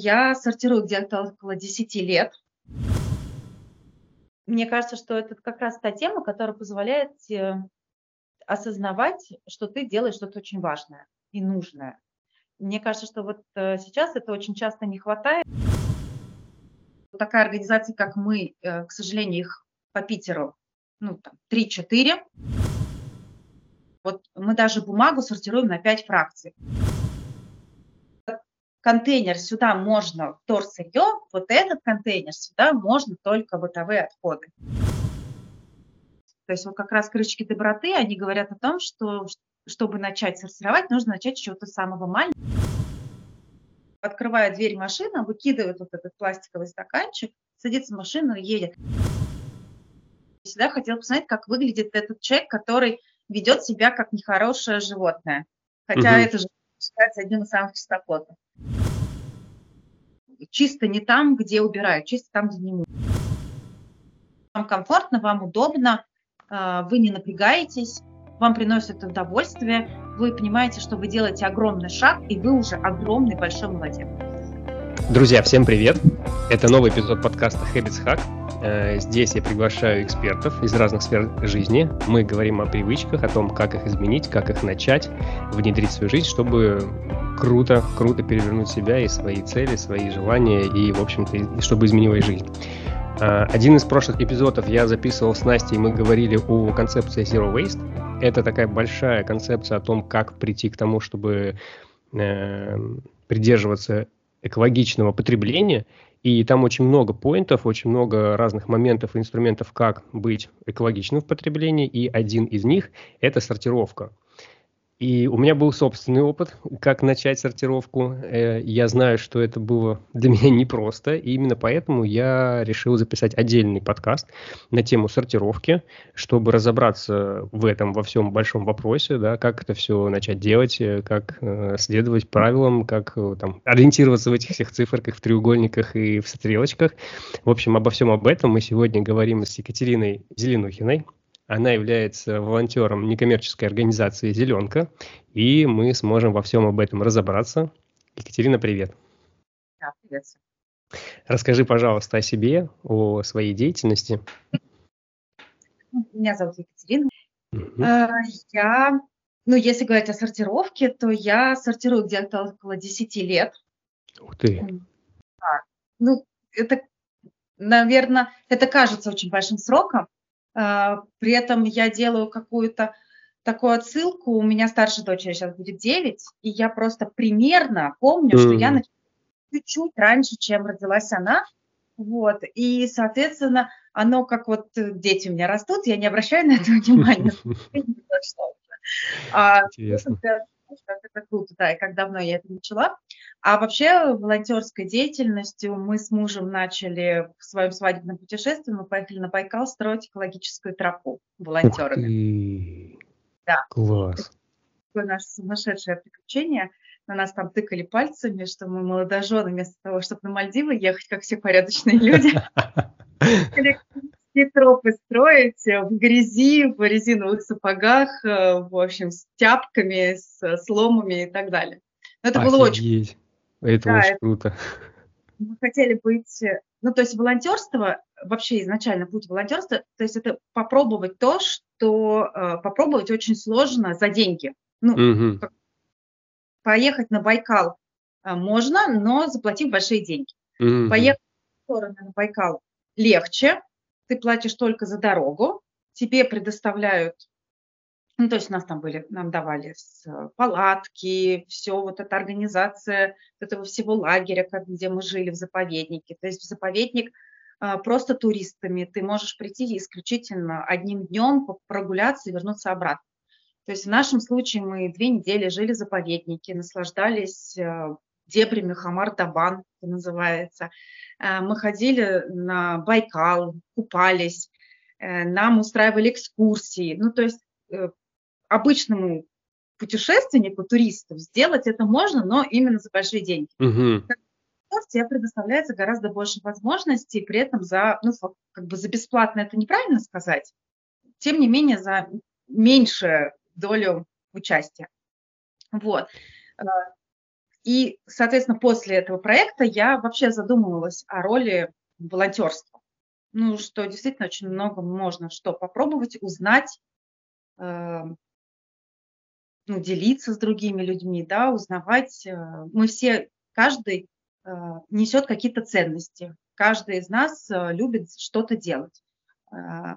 Я сортирую где-то около 10 лет. Мне кажется, что это как раз та тема, которая позволяет осознавать, что ты делаешь что-то очень важное и нужное. Мне кажется, что вот э, сейчас это очень часто не хватает. Такая организация, как мы, э, к сожалению, их по Питеру ну, там, 3-4. Вот мы даже бумагу сортируем на 5 фракций контейнер сюда можно вторсырье, вот этот контейнер сюда можно только бытовые отходы. То есть вот как раз крышечки доброты, они говорят о том, что чтобы начать сортировать, нужно начать с чего-то самого маленького. Открывая дверь машины, выкидывает вот этот пластиковый стаканчик, садится в машину и едет. Всегда хотела посмотреть, как выглядит этот человек, который ведет себя как нехорошее животное. Хотя угу. это же считается одним из самых чистоплотных чисто не там, где убирают, чисто там, где не мыют. Вам комфортно, вам удобно, а, вы не напрягаетесь, вам приносит удовольствие, вы понимаете, что вы делаете огромный шаг, и вы уже огромный большой молодец. Друзья, всем привет! Это новый эпизод подкаста Habits Hack. Э, здесь я приглашаю экспертов из разных сфер жизни. Мы говорим о привычках, о том, как их изменить, как их начать, внедрить в свою жизнь, чтобы круто, круто перевернуть себя и свои цели, свои желания, и, в общем-то, чтобы изменилась жизнь. Э, один из прошлых эпизодов я записывал с Настей, мы говорили о концепции Zero Waste. Это такая большая концепция о том, как прийти к тому, чтобы э, придерживаться экологичного потребления, и там очень много поинтов, очень много разных моментов и инструментов, как быть экологичным в потреблении, и один из них – это сортировка. И у меня был собственный опыт, как начать сортировку. Э, я знаю, что это было для меня непросто, и именно поэтому я решил записать отдельный подкаст на тему сортировки, чтобы разобраться в этом во всем большом вопросе, да, как это все начать делать, э, как э, следовать правилам, как там, ориентироваться в этих всех циферках, в треугольниках и в стрелочках. В общем, обо всем об этом мы сегодня говорим с Екатериной Зеленухиной. Она является волонтером некоммерческой организации «Зеленка», и мы сможем во всем об этом разобраться. Екатерина, привет. Да, привет. Расскажи, пожалуйста, о себе, о своей деятельности. Меня зовут Екатерина. Угу. Я, ну, если говорить о сортировке, то я сортирую где-то около 10 лет. Ух ты. Да. Ну, это, наверное, это кажется очень большим сроком, при этом я делаю какую-то такую отсылку. У меня старшая дочь сейчас будет 9, и я просто примерно помню, mm. что я начала чуть-чуть раньше, чем родилась она. Вот. И, соответственно, оно как вот дети у меня растут, я не обращаю на это внимания. А, Интересно это круто, да, и как давно я это начала. А вообще волонтерской деятельностью мы с мужем начали в своем свадебном путешествии, мы поехали на Байкал строить экологическую тропу волонтерами. Да. Класс. Это такое наше сумасшедшее приключение. На нас там тыкали пальцами, что мы молодожены, вместо того, чтобы на Мальдивы ехать, как все порядочные люди. тропы строить э, в грязи, в резиновых сапогах, э, в общем, с тяпками, с сломами и так далее. Но это Офигеть. было очень... Это да, очень это... круто. Мы хотели быть... Э, ну, то есть волонтерство, вообще изначально путь волонтерства, то есть это попробовать то, что попробовать очень сложно за деньги. Ну, угу. поехать на Байкал можно, но заплатив большие деньги. Угу. Поехать на Байкал легче, ты платишь только за дорогу, тебе предоставляют, ну, то есть у нас там были, нам давали палатки, все, вот эта организация этого всего лагеря, где мы жили в заповеднике. То есть в заповедник а, просто туристами ты можешь прийти исключительно одним днем прогуляться и вернуться обратно. То есть в нашем случае мы две недели жили в заповеднике, наслаждались дебрями Хамар-Табан, это называется. Э, мы ходили на Байкал, купались, э, нам устраивали экскурсии. Ну, то есть э, обычному путешественнику, туристу сделать это можно, но именно за большие деньги. Угу. Тебе предоставляется гораздо больше возможностей, при этом за, ну, как бы за бесплатно это неправильно сказать, тем не менее за меньшую долю участия. Вот. И, соответственно, после этого проекта я вообще задумывалась о роли волонтерства. Ну, что действительно очень много можно что попробовать, узнать, э, ну, делиться с другими людьми, да, узнавать. Э, мы все, каждый э, несет какие-то ценности, каждый из нас э, любит что-то делать. Э,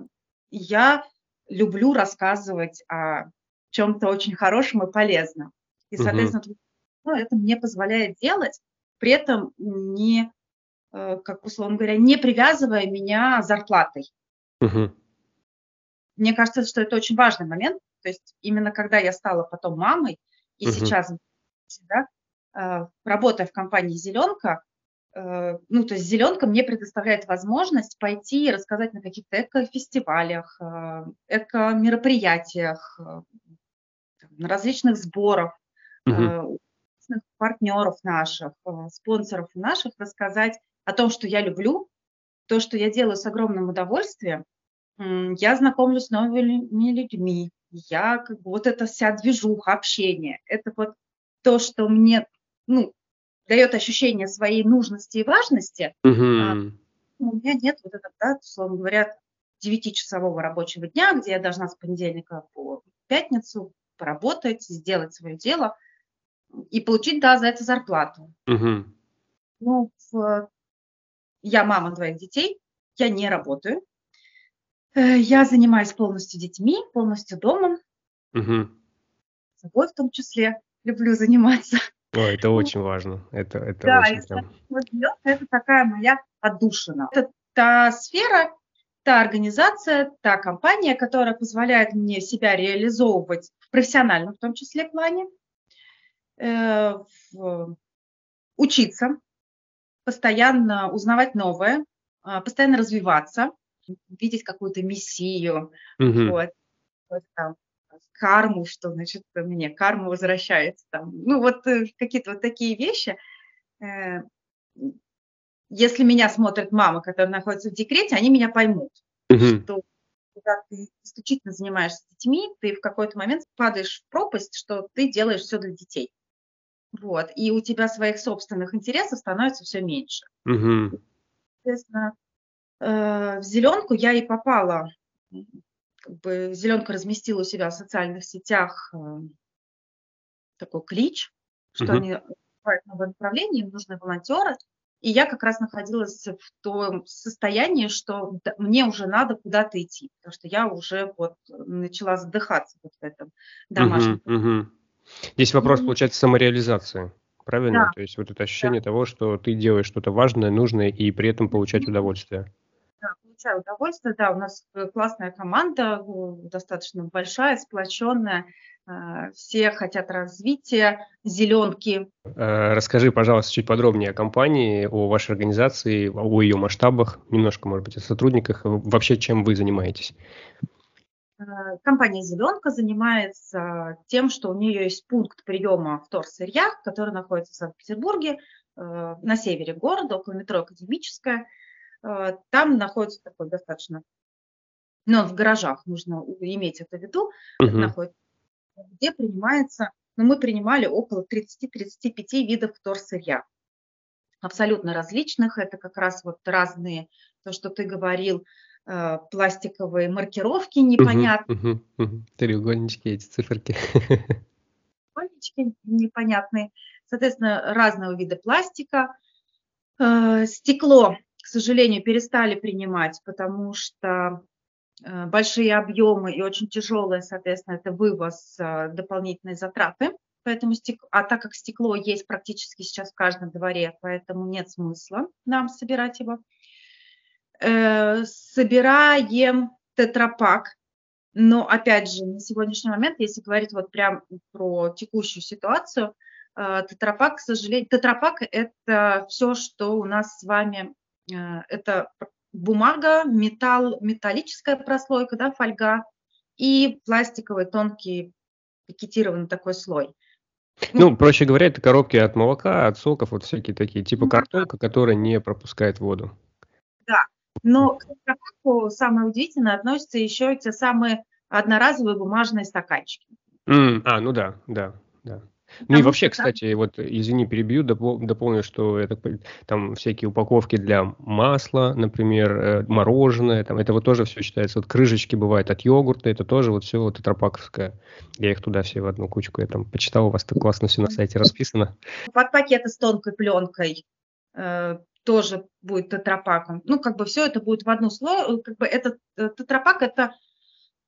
я люблю рассказывать о чем-то очень хорошем и полезном. И, соответственно, угу. Ну, это мне позволяет делать, при этом не, э, как условно говоря, не привязывая меня зарплатой. Угу. Мне кажется, что это очень важный момент. То есть именно когда я стала потом мамой, и угу. сейчас, да, э, работая в компании «Зеленка», э, ну, то есть «Зеленка» мне предоставляет возможность пойти и рассказать на каких-то эко-фестивалях, эко-мероприятиях, на различных сборах, угу. Партнеров наших, э, спонсоров наших, рассказать о том, что я люблю, то, что я делаю с огромным удовольствием. Я знакомлюсь с новыми людьми, я как бы вот эта вся движуха, общение, это вот то, что мне, ну, дает ощущение своей нужности и важности. Угу. А, у меня нет вот этого, да, условно говоря, девятичасового рабочего дня, где я должна с понедельника по пятницу поработать, сделать свое дело и получить, да, за это зарплату. Угу. Ну, в... я мама двоих детей, я не работаю. Э, я занимаюсь полностью детьми, полностью домом. Угу. Собой в том числе люблю заниматься. О, это очень важно. Это, это да, очень прям... это такая моя отдушина. Это та сфера, та организация, та компания, которая позволяет мне себя реализовывать в профессиональном, в том числе, плане, учиться, постоянно узнавать новое, э, постоянно развиваться, видеть какую-то миссию, mm вот, вот там, карму, что значит мне карма возвращается, там, ну вот э, какие-то вот такие вещи. Э, если меня смотрит мама, которая находится в декрете, они меня поймут, mm что когда ты исключительно занимаешься детьми, ты в какой-то момент падаешь в пропасть, что ты делаешь все для детей. Вот. И у тебя своих собственных интересов становится все меньше. mm Соответственно, э, в зеленку я и попала. Как бы зеленка разместила у себя в социальных сетях э, такой клич, что mm они развивают новое направление, им нужны волонтеры. И я как раз находилась в том состоянии, что мне уже надо куда-то идти, потому что я уже вот начала задыхаться вот в этом домашнем. Угу, угу. Здесь вопрос, получается, самореализации. Правильно? Да. То есть вот это ощущение да. того, что ты делаешь что-то важное, нужное и при этом получать удовольствие. Да, получаю удовольствие. Да, у нас классная команда, достаточно большая, сплоченная. Э, все хотят развития, зеленки. Э, расскажи, пожалуйста, чуть подробнее о компании, о вашей организации, о ее масштабах, немножко, может быть, о сотрудниках, вообще чем вы занимаетесь. Э, компания «Зеленка» занимается тем, что у нее есть пункт приема вторсырья, который находится в Санкт-Петербурге, на севере города, около метро «Академическая». Там находится такой достаточно, но ну, в гаражах нужно иметь это в виду, угу. находится где принимается, ну, мы принимали около 30-35 видов вторсырья, абсолютно различных. Это как раз вот разные, то, что ты говорил, э, пластиковые маркировки непонятные. Угу, угу, угу. Треугольнички, эти циферки. Треугольнички непонятные. Соответственно, разного вида пластика. Э, стекло, к сожалению, перестали принимать, потому что Э, большие объемы и очень тяжелые, соответственно, это вывоз, э, дополнительные затраты. Поэтому стек... А так как стекло есть практически сейчас в каждом дворе, поэтому нет смысла нам собирать его. Э, собираем тетрапак, но опять же, на сегодняшний момент, если говорить вот прям про текущую ситуацию, тетрапак, к сожалению, тетрапак – это все, что у нас с вами, это бумага, металл, металлическая прослойка, да, фольга и пластиковый тонкий пакетированный такой слой. Ну, ну, проще говоря, это коробки от молока, от соков, вот всякие такие, типа картонка, которая не пропускает воду. Да, но к стаканку самое удивительное относятся еще эти самые одноразовые бумажные стаканчики. Mm, а, ну да, да, да. Ну и вообще, кстати, вот, извини, перебью, дополню, что это там всякие упаковки для масла, например, э, мороженое, там это вот тоже все считается, вот крышечки бывают от йогурта, это тоже вот все вот тетрапаковское. Я их туда все в одну кучку, я там почитал, у вас так классно все на сайте расписано. Под пакеты с тонкой пленкой э, тоже будет тетрапаком. Ну, как бы все это будет в одну слой, как бы этот э, тетрапак это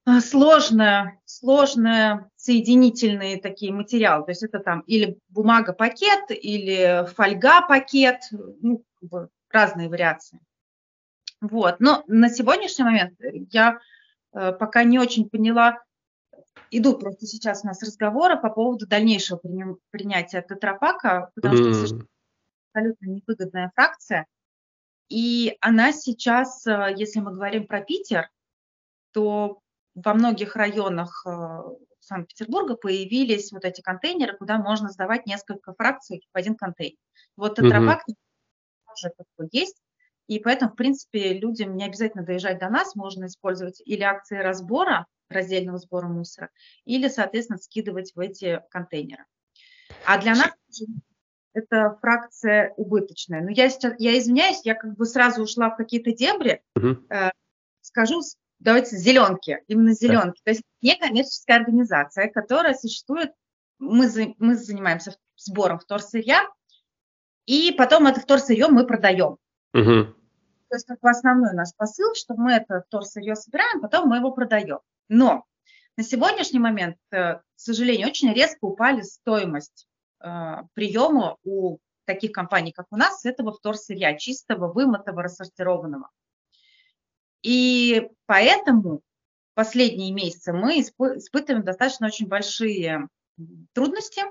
а, сложная, сложная соединительные такие материалы. То есть это там или бумага-пакет, или фольга-пакет, ну, как бы разные вариации. Вот. Но на сегодняшний момент я э, пока не очень поняла, идут просто сейчас у нас разговоры по поводу дальнейшего принятия тетрапака, потому mm. что абсолютно невыгодная фракция. И она сейчас, э, если мы говорим про Питер, то во многих районах э, Санкт-Петербурга появились вот эти контейнеры, куда можно сдавать несколько фракций в один контейнер. Вот тетрапак mm тоже такой есть, и поэтому, в принципе, людям не обязательно доезжать до нас, можно использовать или акции разбора, раздельного сбора мусора, или, соответственно, скидывать в эти контейнеры. А для нас это фракция убыточная. Но я сейчас, я извиняюсь, я как бы сразу ушла в какие-то дебри. Uh-huh. Э, скажу давайте зеленки, именно зеленки. Да. То есть некоммерческая организация, которая существует, мы, мы занимаемся сбором вторсырья, и потом это вторсырье мы продаем. Угу. То есть как бы основной наш посыл, что мы это вторсырье собираем, потом мы его продаем. Но на сегодняшний момент, э, к сожалению, очень резко упали стоимость приема у таких компаний, как у нас, этого вторсырья, чистого, вымытого, рассортированного. И поэтому последние месяцы мы испытываем достаточно очень большие трудности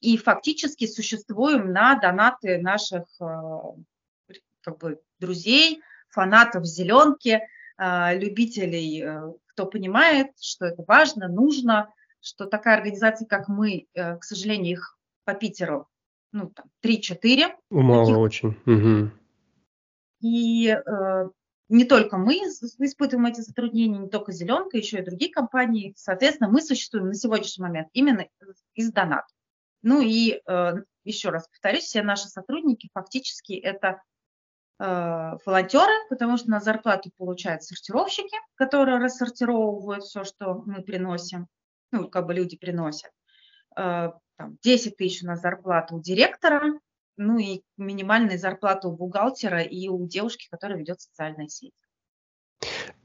и фактически существуем на донаты наших э, как бы, друзей, фанатов зеленки, э, любителей, кто понимает, что это важно, нужно, что такая организация, как мы, к сожалению, их по Питеру ну, там, 3-4. Мало таких. очень. Угу. И не только мы испытываем эти затруднения, не только «Зеленка», еще и другие компании. Соответственно, мы существуем на сегодняшний момент именно из донат. Ну и э, еще раз повторюсь, все наши сотрудники фактически это э, волонтеры, потому что на зарплату получают сортировщики, которые рассортировывают все, что мы приносим, ну, как бы люди приносят. Э, там, 10 тысяч на зарплату у директора, ну и минимальная зарплата у бухгалтера и у девушки, которая ведет социальные сети.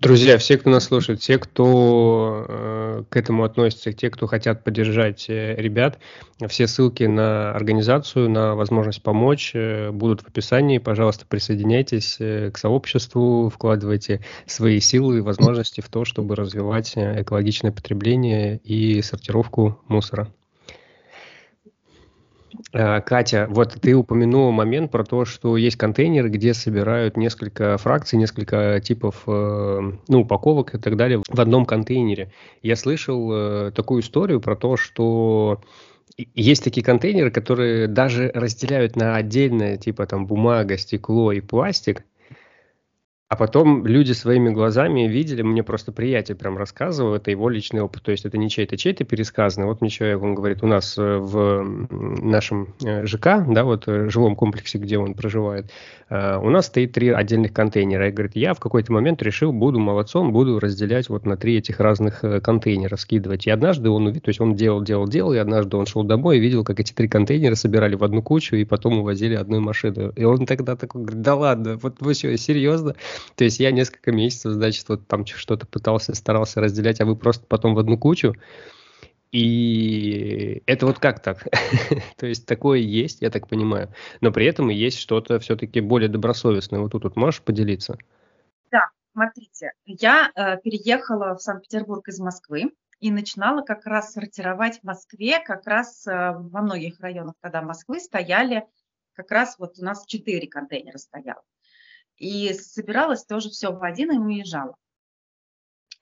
Друзья, все, кто нас слушает, все, кто э, к этому относится, те, кто хотят поддержать э, ребят, все ссылки на организацию, на возможность помочь э, будут в описании. Пожалуйста, присоединяйтесь э, к сообществу, вкладывайте свои силы и возможности в то, чтобы развивать э, экологичное потребление и сортировку мусора. Э, Катя, вот ты упомянула момент про то, что есть контейнеры, где собирают несколько фракций, несколько типов э, ну, упаковок и так далее в одном контейнере. Я слышал э, такую историю про то, что есть такие контейнеры, которые даже разделяют на отдельное, типа там бумага, стекло и пластик, а потом люди своими глазами видели, мне просто приятель прям рассказывал, это его личный опыт, то есть это не чей-то, чей-то пересказано. Вот мне человек, он говорит, у нас э, в нашем э, ЖК, да, вот э, жилом комплексе, где он проживает, у нас стоит три отдельных контейнера. И говорит, я в какой-то момент решил, буду молодцом, буду разделять вот на три этих разных контейнера, скидывать. И однажды он увидел, то есть он делал, делал, делал, и однажды он шел домой и видел, как эти три контейнера собирали в одну кучу и потом увозили одной машиной. И он тогда такой говорит, да ладно, вот вы что, серьезно? То есть я несколько месяцев, значит, вот там что-то пытался, старался разделять, а вы просто потом в одну кучу. И это вот как так? То есть такое есть, я так понимаю. Но при этом и есть что-то все-таки более добросовестное. Вот тут вот можешь поделиться? Да, смотрите, я э, переехала в Санкт-Петербург из Москвы и начинала как раз сортировать в Москве, как раз э, во многих районах тогда Москвы стояли, как раз вот у нас четыре контейнера стояло и собиралась тоже все в один и уезжала.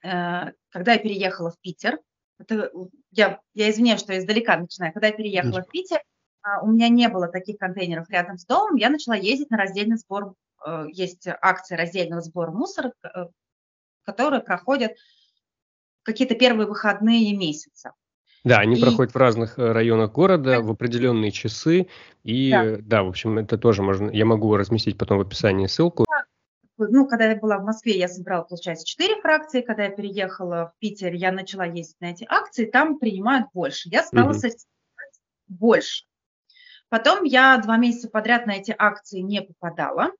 Э, когда я переехала в Питер, это, я, я извиняюсь, что я издалека начинаю, когда я переехала в Питер, а, у меня не было таких контейнеров рядом с домом, я начала ездить на раздельный сбор, э, есть акции раздельного сбора мусора, э, которые проходят какие-то первые выходные месяца. Да, они и... проходят в разных районах города в определенные часы. И да. да, в общем, это тоже можно. Я могу разместить потом в описании ссылку. Ну, когда я была в Москве, я собирала, получается, четыре фракции. Когда я переехала в Питер, я начала ездить на эти акции, там принимают больше. Я стала угу. больше. Потом я два месяца подряд на эти акции не попадала.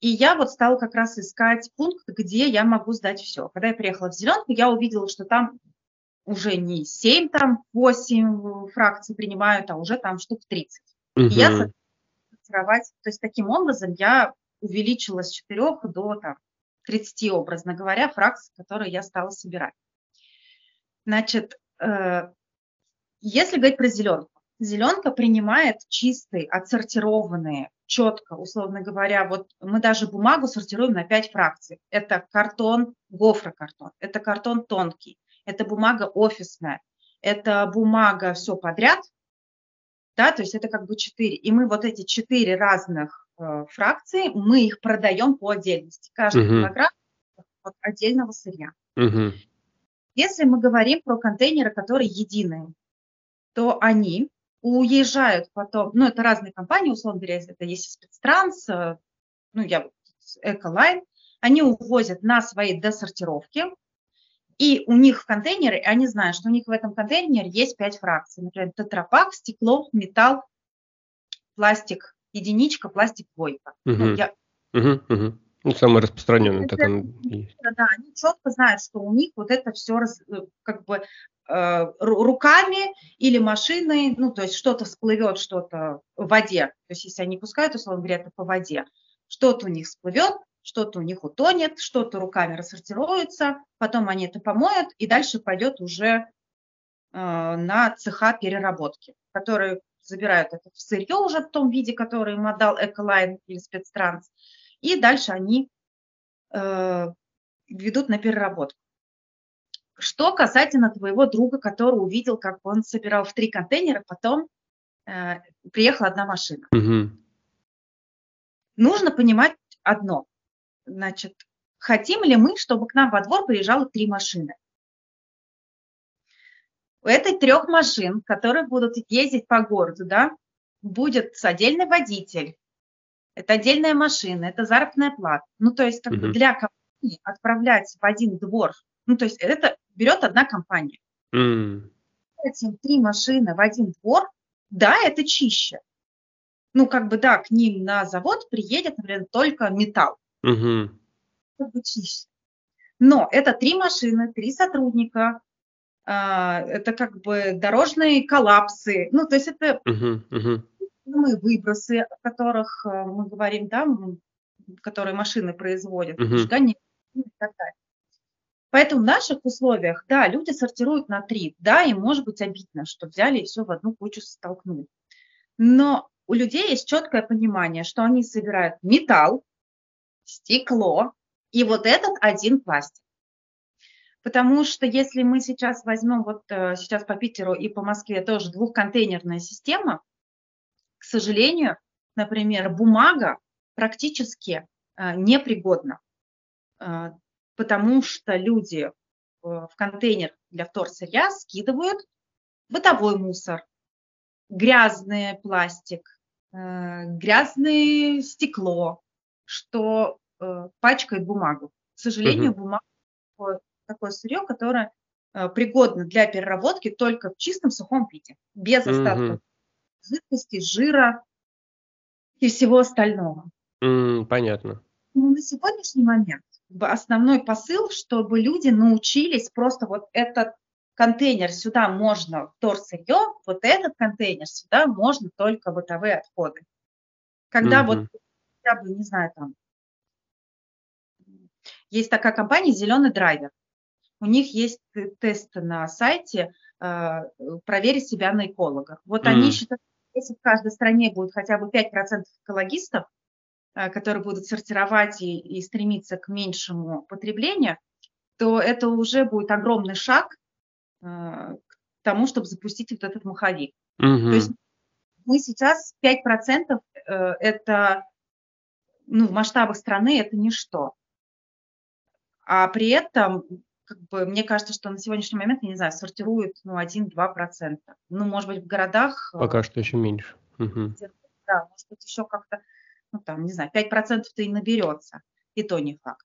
И я вот стала как раз искать пункт, где я могу сдать все. Когда я приехала в Зеленку, я увидела, что там уже не 7, там 8 фракций принимают, а уже там штук 30. Угу. И я сортировать, то есть таким образом я увеличила с 4 до там, 30, образно говоря, фракций, которые я стала собирать. Значит, э, если говорить про зеленку, зеленка принимает чистые, отсортированные, четко, условно говоря, вот мы даже бумагу сортируем на 5 фракций. Это картон, гофрокартон, это картон тонкий, это бумага офисная, это бумага все подряд, да, то есть это как бы четыре. И мы вот эти четыре разных фракции, мы их продаем по отдельности. Каждый uh-huh. килограмм от отдельного сырья. Uh-huh. Если мы говорим про контейнеры, которые единые, то они уезжают потом, ну, это разные компании, условно говоря, это есть спецтранс, э, ну, я Эколайн, они увозят на свои досортировки, и у них в контейнере, они знают, что у них в этом контейнере есть пять фракций. Например, тетрапак, стекло, металл, пластик, единичка, пластик, двойка. Угу. Ну, я... угу, угу. Ну, самый распространенный. Так он. Да, они четко знают, что у них вот это все э, как бы э, руками или машиной, ну, то есть что-то всплывет, что-то в воде. То есть если они пускают, условно говоря, это по воде, что-то у них всплывет, что-то у них утонет, что-то руками рассортируется, потом они это помоют, и дальше пойдет уже э, на цеха переработки, которые забирают это в сырье уже в том виде, который им отдал Эколайн или спецтранс, и дальше они э, ведут на переработку. Что касательно твоего друга, который увидел, как он собирал в три контейнера, потом э, приехала одна машина. Угу. Нужно понимать одно значит, хотим ли мы, чтобы к нам во двор приезжало три машины. У этой трех машин, которые будут ездить по городу, да, будет отдельный водитель, это отдельная машина, это заработная плата. Ну, то есть как бы для компании отправлять в один двор, ну, то есть это берет одна компания. Uh-huh. Этим три машины в один двор, да, это чище. Ну, как бы, да, к ним на завод приедет, например, только металл. Угу. Но это три машины, три сотрудника, это как бы дорожные коллапсы, ну, то есть это угу, угу. выбросы, о которых э, мы говорим, да, которые машины производят, угу. сжигание и так далее. Поэтому в наших условиях, да, люди сортируют на три, да, им может быть обидно, что взяли и все в одну кучу столкнули. Но у людей есть четкое понимание, что они собирают металл, стекло и вот этот один пластик. Потому что если мы сейчас возьмем, вот э, сейчас по Питеру и по Москве тоже двухконтейнерная система, к сожалению, например, бумага практически э, непригодна, э, потому что люди в контейнер для вторсырья скидывают бытовой мусор, грязный пластик, грязное стекло, что пачкает бумагу. К сожалению, угу. бумага такое, сырье, которое э, пригодно для переработки только в чистом сухом виде, без остатков угу. жидкости, жира и всего остального. Mm, понятно. Ну, на сегодняшний момент основной посыл, чтобы люди научились просто вот этот контейнер сюда можно вторсырье, вот этот контейнер сюда можно только бытовые отходы. Когда mm-hmm. вот хотя бы, не знаю, там, есть такая компания «Зеленый драйвер». У них есть тест на сайте э, «Проверить себя на эколога». Вот mm. они считают, если в каждой стране будет хотя бы 5% экологистов, э, которые будут сортировать и, и стремиться к меньшему потреблению, то это уже будет огромный шаг э, к тому, чтобы запустить вот этот маховик. Mm-hmm. То есть мы сейчас 5% это ну, в масштабах страны это ничто. А при этом как бы, мне кажется, что на сегодняшний момент, я не знаю, сортируют ну, 1-2%. Ну, может быть, в городах... Э, Пока что еще меньше. Угу. Да, может быть, еще как-то, ну, там, не знаю, 5%-то и наберется. И то не факт.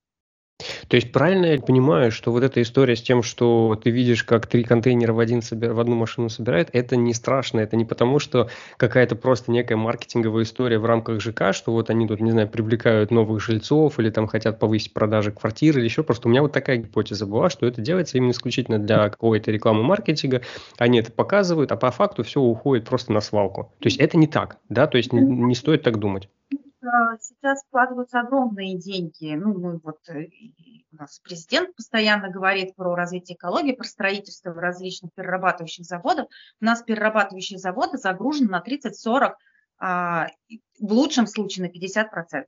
То есть правильно я понимаю, что вот эта история с тем, что ты видишь, как три контейнера в, один собир... в одну машину собирают, это не страшно, это не потому, что какая-то просто некая маркетинговая история в рамках ЖК, что вот они тут, не знаю, привлекают новых жильцов или там хотят повысить продажи квартир или еще просто. У меня вот такая гипотеза была, что это делается именно исключительно для какой-то рекламы маркетинга, они это показывают, а по факту все уходит просто на свалку. То есть это не так, да, то есть не, не стоит так думать. А, сейчас вкладываются огромные деньги. Ну, мы вот, э, у нас президент постоянно говорит про развитие экологии, про строительство различных перерабатывающих заводов. У нас перерабатывающие заводы загружены на 30-40, а, в лучшем случае на 50%.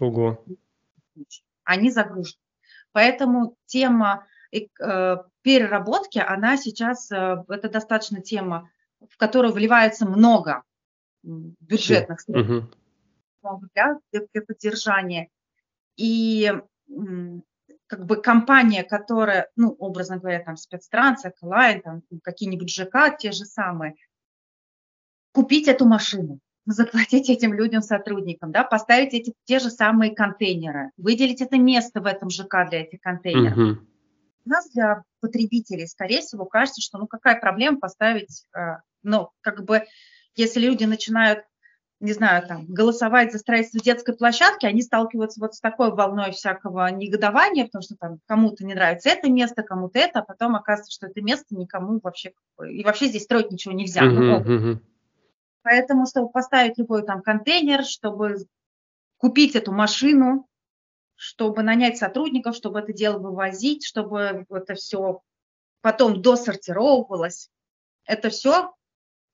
Ого. Они загружены. Поэтому тема э, переработки, она сейчас, э, это достаточно тема, в которую вливается много бюджетных средств. Угу для, для поддержания. И как бы компания, которая, ну, образно говоря, там спецтранс, Эколайн, там какие-нибудь ЖК, те же самые, купить эту машину, заплатить этим людям, сотрудникам, да, поставить эти те же самые контейнеры, выделить это место в этом ЖК для этих контейнеров. Угу. У нас для потребителей, скорее всего, кажется, что ну какая проблема поставить, э, ну, как бы, если люди начинают не знаю, там, голосовать за строительство детской площадки, они сталкиваются вот с такой волной всякого негодования, потому что там кому-то не нравится это место, кому-то это, а потом оказывается, что это место никому вообще, и вообще здесь строить ничего нельзя. Uh-huh, uh-huh. Поэтому, чтобы поставить любой там контейнер, чтобы купить эту машину, чтобы нанять сотрудников, чтобы это дело вывозить, чтобы это все потом досортировывалось, это все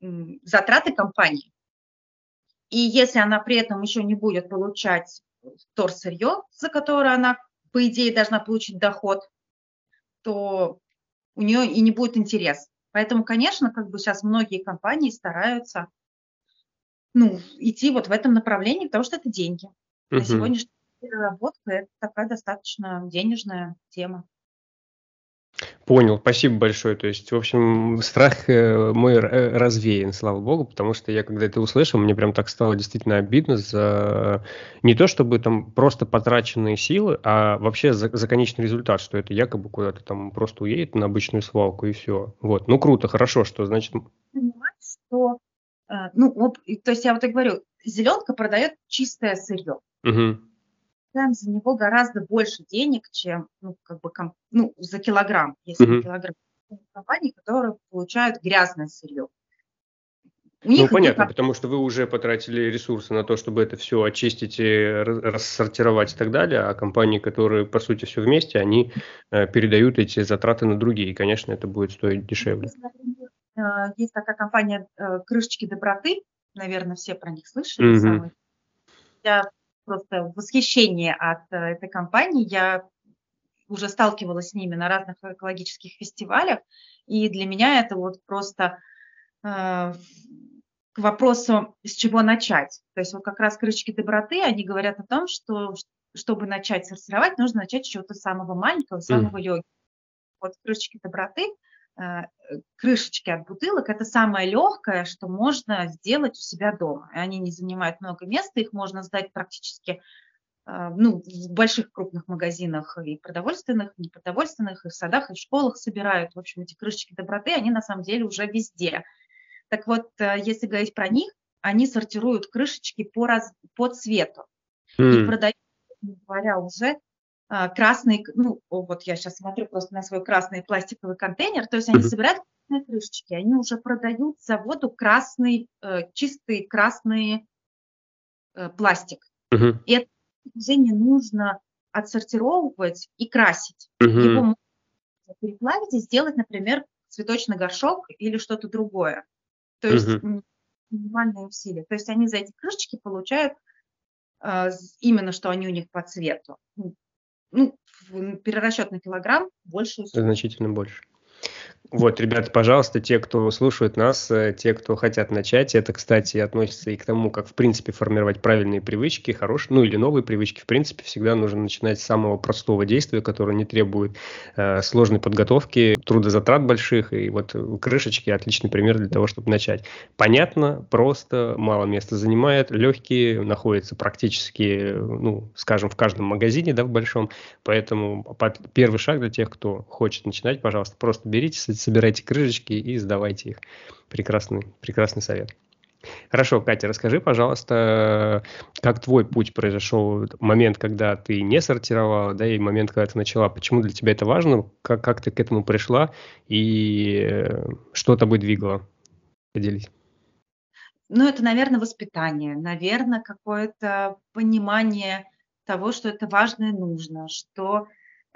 затраты компании. И если она при этом еще не будет получать вторсырье, за которое она, по идее, должна получить доход, то у нее и не будет интерес. Поэтому, конечно, как бы сейчас многие компании стараются ну, идти вот в этом направлении, потому что это деньги. Угу. На сегодняшний переработка – это такая достаточно денежная тема. Понял, спасибо большое. То есть, в общем, страх э, мой развеян, слава богу, потому что я, когда это услышал, мне прям так стало действительно обидно за не то, чтобы там просто потраченные силы, а вообще за, за конечный результат, что это якобы куда-то там просто уедет на обычную свалку и все. Вот, ну круто, хорошо, что значит... Понимаешь, что, э, ну вот, то есть я вот и говорю, зеленка продает чистое сырье. Угу получаем за него гораздо больше денег, чем ну, как бы, ну, за килограмм, если mm-hmm. килограмм компаний, которые получают грязное сырье. У ну, понятно, как... потому что вы уже потратили ресурсы на то, чтобы это все очистить и рассортировать и так далее, а компании, которые, по сути, все вместе, они э, передают эти затраты на другие, и, конечно, это будет стоить дешевле. Э, есть такая компания э, «Крышечки доброты», наверное, все про них слышали. Mm-hmm. Я просто восхищение от э, этой компании. Я уже сталкивалась с ними на разных экологических фестивалях, и для меня это вот просто э, к вопросу, с чего начать. То есть вот как раз крышечки доброты, они говорят о том, что чтобы начать сортировать, нужно начать с чего-то самого маленького, самого mm. легкого. Вот крышечки доброты крышечки от бутылок – это самое легкое, что можно сделать у себя дома. Они не занимают много места, их можно сдать практически э, ну, в больших крупных магазинах и продовольственных, и непродовольственных, и в садах, и в школах собирают. В общем, эти крышечки доброты, они на самом деле уже везде. Так вот, э, если говорить про них, они сортируют крышечки по, раз, по цвету. Mm. И продают, говоря, уже а, красный, ну, вот я сейчас смотрю просто на свой красный пластиковый контейнер, то есть они собирают красные крышечки, они уже продают заводу красный, э, чистый красный э, пластик. Uh-huh. И это уже не нужно отсортировывать и красить. Uh-huh. Его можно переплавить и сделать, например, цветочный горшок или что-то другое. То есть uh-huh. минимальные усилия. То есть они за эти крышечки получают э, именно, что они у них по цвету ну, перерасчет на килограмм больше. Значительно больше. Вот, ребята, пожалуйста, те, кто слушают нас, э, те, кто хотят начать, это, кстати, относится и к тому, как, в принципе, формировать правильные привычки, хорошие, ну или новые привычки. В принципе, всегда нужно начинать с самого простого действия, которое не требует э, сложной подготовки, трудозатрат больших, и вот крышечки – отличный пример для того, чтобы начать. Понятно, просто, мало места занимает, легкие, находятся практически, ну, скажем, в каждом магазине, да, в большом, поэтому первый шаг для тех, кто хочет начинать, пожалуйста, просто берите, собирайте крышечки и сдавайте их. Прекрасный, прекрасный совет. Хорошо, Катя, расскажи, пожалуйста, как твой путь произошел, момент, когда ты не сортировала, да, и момент, когда ты начала. Почему для тебя это важно? Как, как ты к этому пришла и э, что тобой двигало? Поделись. Ну, это, наверное, воспитание, наверное, какое-то понимание того, что это важно и нужно, что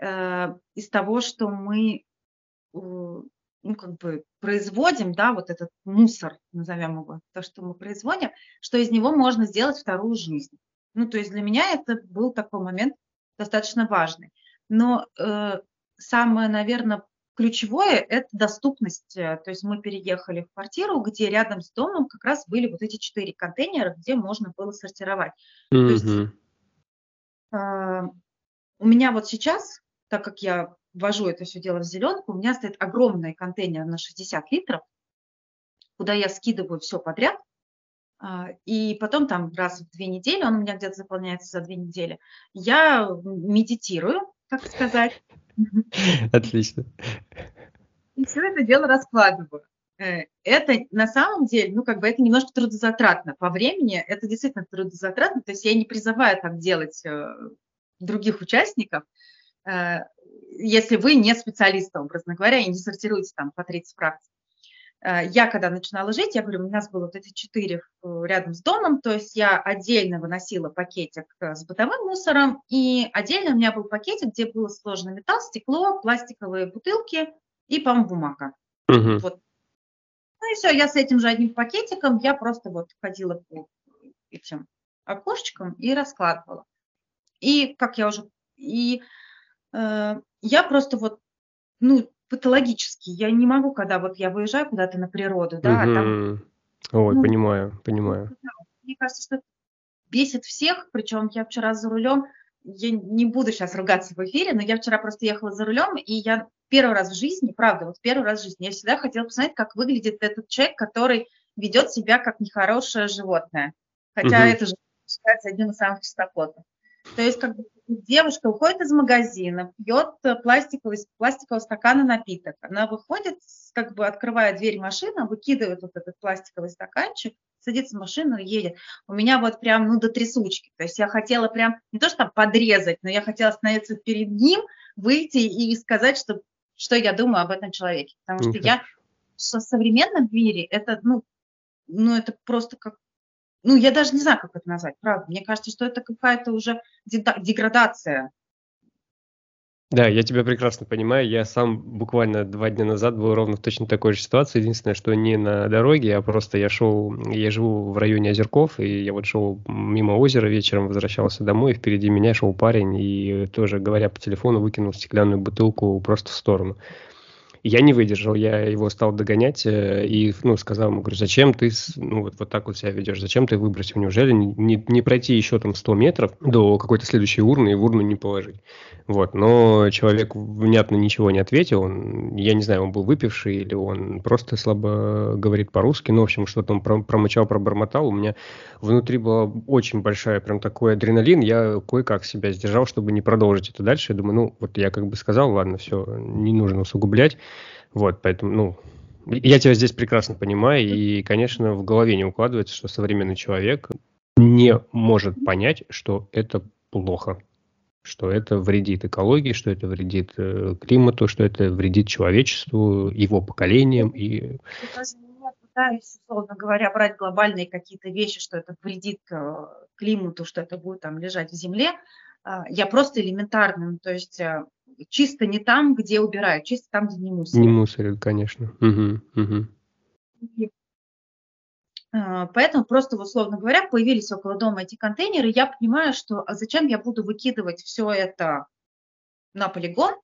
э, из того, что мы ну, как бы производим, да, вот этот мусор, назовем его, то, что мы производим, что из него можно сделать вторую жизнь. Ну, то есть для меня это был такой момент достаточно важный. Но э, самое, наверное, ключевое – это доступность. То есть мы переехали в квартиру, где рядом с домом как раз были вот эти четыре контейнера, где можно было сортировать. Mm-hmm. То есть э, у меня вот сейчас, так как я ввожу это все дело в зеленку, у меня стоит огромный контейнер на 60 литров, куда я скидываю все подряд, а, и потом там раз в две недели, он у меня где-то заполняется за две недели, я медитирую, так сказать. Отлично. И все это дело раскладываю. Э, это на самом деле, ну, как бы это немножко трудозатратно. По времени это действительно трудозатратно. То есть я не призываю так делать э, других участников, э, если вы не специалист, образно говоря, и не сортируете там по 30 фракций. Э, я когда начинала жить, я говорю, у нас было вот эти четыре рядом с домом, то есть я отдельно выносила пакетик э, с бытовым мусором, и отдельно у меня был пакетик, где было сложно металл, стекло, пластиковые бутылки и, по-моему, бумага. Угу. Вот. Ну и все, я с этим же одним пакетиком, я просто вот ходила по этим окошечкам и раскладывала. И, как я уже... И э, я просто вот, ну, патологически, я не могу, когда вот я выезжаю куда-то на природу, да, угу. а там... Ой, ну, понимаю, понимаю. Мне кажется, что бесит всех, причем я вчера за рулем, я не буду сейчас ругаться в эфире, но я вчера просто ехала за рулем, и я первый раз в жизни, правда, вот первый раз в жизни, я всегда хотела посмотреть, как выглядит этот человек, который ведет себя как нехорошее животное. Хотя угу. это же считается одним из самых чистоплотных. То есть как бы девушка уходит из магазина, пьет пластиковый, пластикового стакана напиток. Она выходит, как бы открывает дверь машины, выкидывает вот этот пластиковый стаканчик, садится в машину и едет. У меня вот прям, ну, до трясучки. То есть я хотела прям, не то что там подрезать, но я хотела остановиться перед ним, выйти и сказать, что, что я думаю об этом человеке. Потому что я в современном мире это, ну, ну, это просто как ну, я даже не знаю, как это назвать, правда. Мне кажется, что это какая-то уже деградация. Да, я тебя прекрасно понимаю. Я сам буквально два дня назад был ровно в точно такой же ситуации. Единственное, что не на дороге, а просто я шел, я живу в районе Озерков, и я вот шел мимо озера вечером, возвращался домой, и впереди меня шел парень, и тоже, говоря по телефону, выкинул стеклянную бутылку просто в сторону. Я не выдержал, я его стал догонять э, и ну, сказал ему, говорю, зачем ты ну, вот, вот так вот себя ведешь, зачем ты выбросил, неужели не, не, не пройти еще там 100 метров до какой-то следующей урны и в урну не положить? Вот, но человек внятно ничего не ответил, он, я не знаю, он был выпивший или он просто слабо говорит по-русски, ну, в общем, что-то он промычал, пробормотал, у меня внутри была очень большая прям такой адреналин, я кое-как себя сдержал, чтобы не продолжить это дальше, я думаю, ну, вот я как бы сказал, ладно, все, не нужно усугублять, вот, поэтому, ну, я тебя здесь прекрасно понимаю, и, конечно, в голове не укладывается, что современный человек не может понять, что это плохо, что это вредит экологии, что это вредит э, климату, что это вредит человечеству, его поколениям. И... Пытаюсь, условно говоря, брать глобальные какие-то вещи, что это вредит э, климату, что это будет там лежать в земле. Э, я просто элементарным, то есть э, чисто не там, где убирают, чисто там, где не мусорят. Не мусорят, конечно. Угу, угу. И, а, поэтому просто, условно говоря, появились около дома эти контейнеры. Я понимаю, что а зачем я буду выкидывать все это на полигон,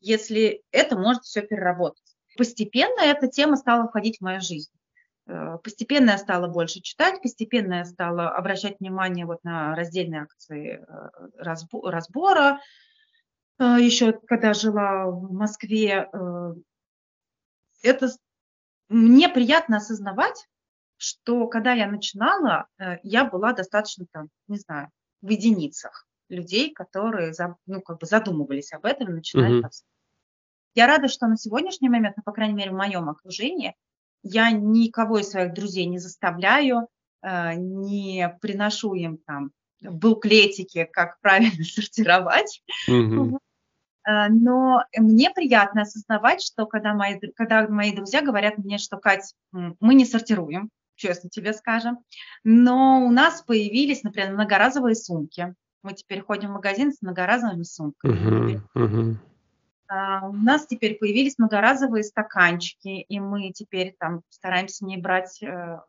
если это может все переработать. постепенно эта тема стала входить в мою жизнь. Э, постепенно я стала больше читать, постепенно я стала обращать внимание вот на раздельные акции разбора. Еще когда жила в Москве, это мне приятно осознавать, что когда я начинала, я была достаточно там, не знаю, в единицах людей, которые ну, как бы задумывались об этом и начинали mm-hmm. Я рада, что на сегодняшний момент, ну, по крайней мере, в моем окружении, я никого из своих друзей не заставляю, э, не приношу им там буклетики, как правильно сортировать. Mm-hmm. Но мне приятно осознавать, что когда мои, когда мои друзья говорят мне, что, Кать, мы не сортируем, честно тебе скажем, но у нас появились, например, многоразовые сумки. Мы теперь ходим в магазин с многоразовыми сумками. Uh-huh, uh-huh. Uh, у нас теперь появились многоразовые стаканчики, и мы теперь там стараемся не брать uh,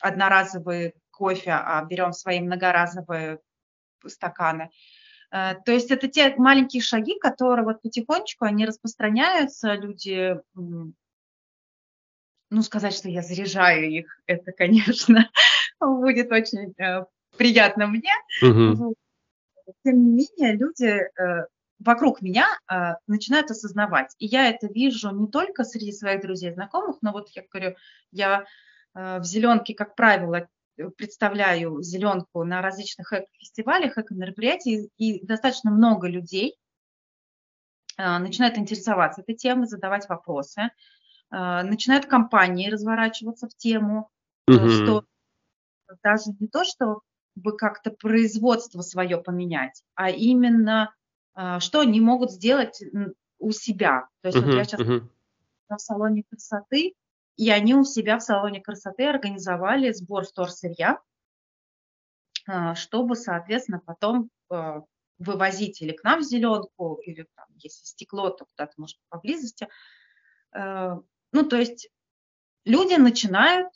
одноразовые кофе, а берем свои многоразовые стаканы. Uh, то есть это те маленькие шаги, которые вот потихонечку они распространяются, люди, ну сказать, что я заряжаю их, это, конечно, будет очень э, приятно мне. Uh-huh тем не менее, люди э, вокруг меня э, начинают осознавать. И я это вижу не только среди своих друзей и знакомых, но вот я говорю, я э, в зеленке, как правило, представляю зеленку на различных эко-фестивалях, эко-мероприятиях, и достаточно много людей начинают интересоваться этой темой, задавать вопросы, начинают компании разворачиваться в тему, mm-hmm. что даже не то, что бы как-то производство свое поменять, а именно а, что они могут сделать у себя. То есть uh-huh, вот я сейчас uh-huh. в салоне красоты, и они у себя в салоне красоты организовали сбор вторсырья, а, чтобы, соответственно, потом а, вывозить или к нам в зеленку, или там, если стекло, то куда-то, может, поблизости. Ну, то есть люди начинают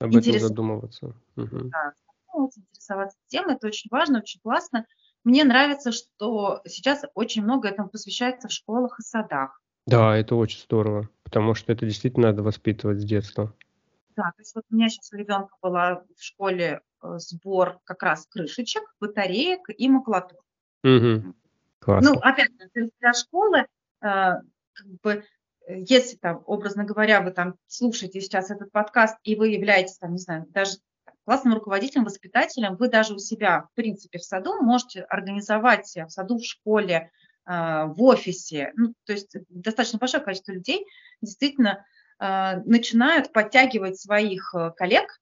об этом задумываться. Угу. Да, интересоваться темой. Это очень важно, очень классно. Мне нравится, что сейчас очень много этому посвящается в школах и садах. Да, это очень здорово, потому что это действительно надо воспитывать с детства. Да, то есть вот у меня сейчас у ребенка была в школе э, сбор как раз крышечек, батареек и макулатур. Угу. Классно. Ну, опять же, для школы, э, как бы, э, если там, образно говоря, вы там слушаете сейчас этот подкаст, и вы являетесь, там, не знаю, даже классным руководителем, воспитателем, вы даже у себя, в принципе, в саду можете организовать в саду, в школе, в офисе. Ну, то есть достаточно большое количество людей действительно а, начинают подтягивать своих э, коллег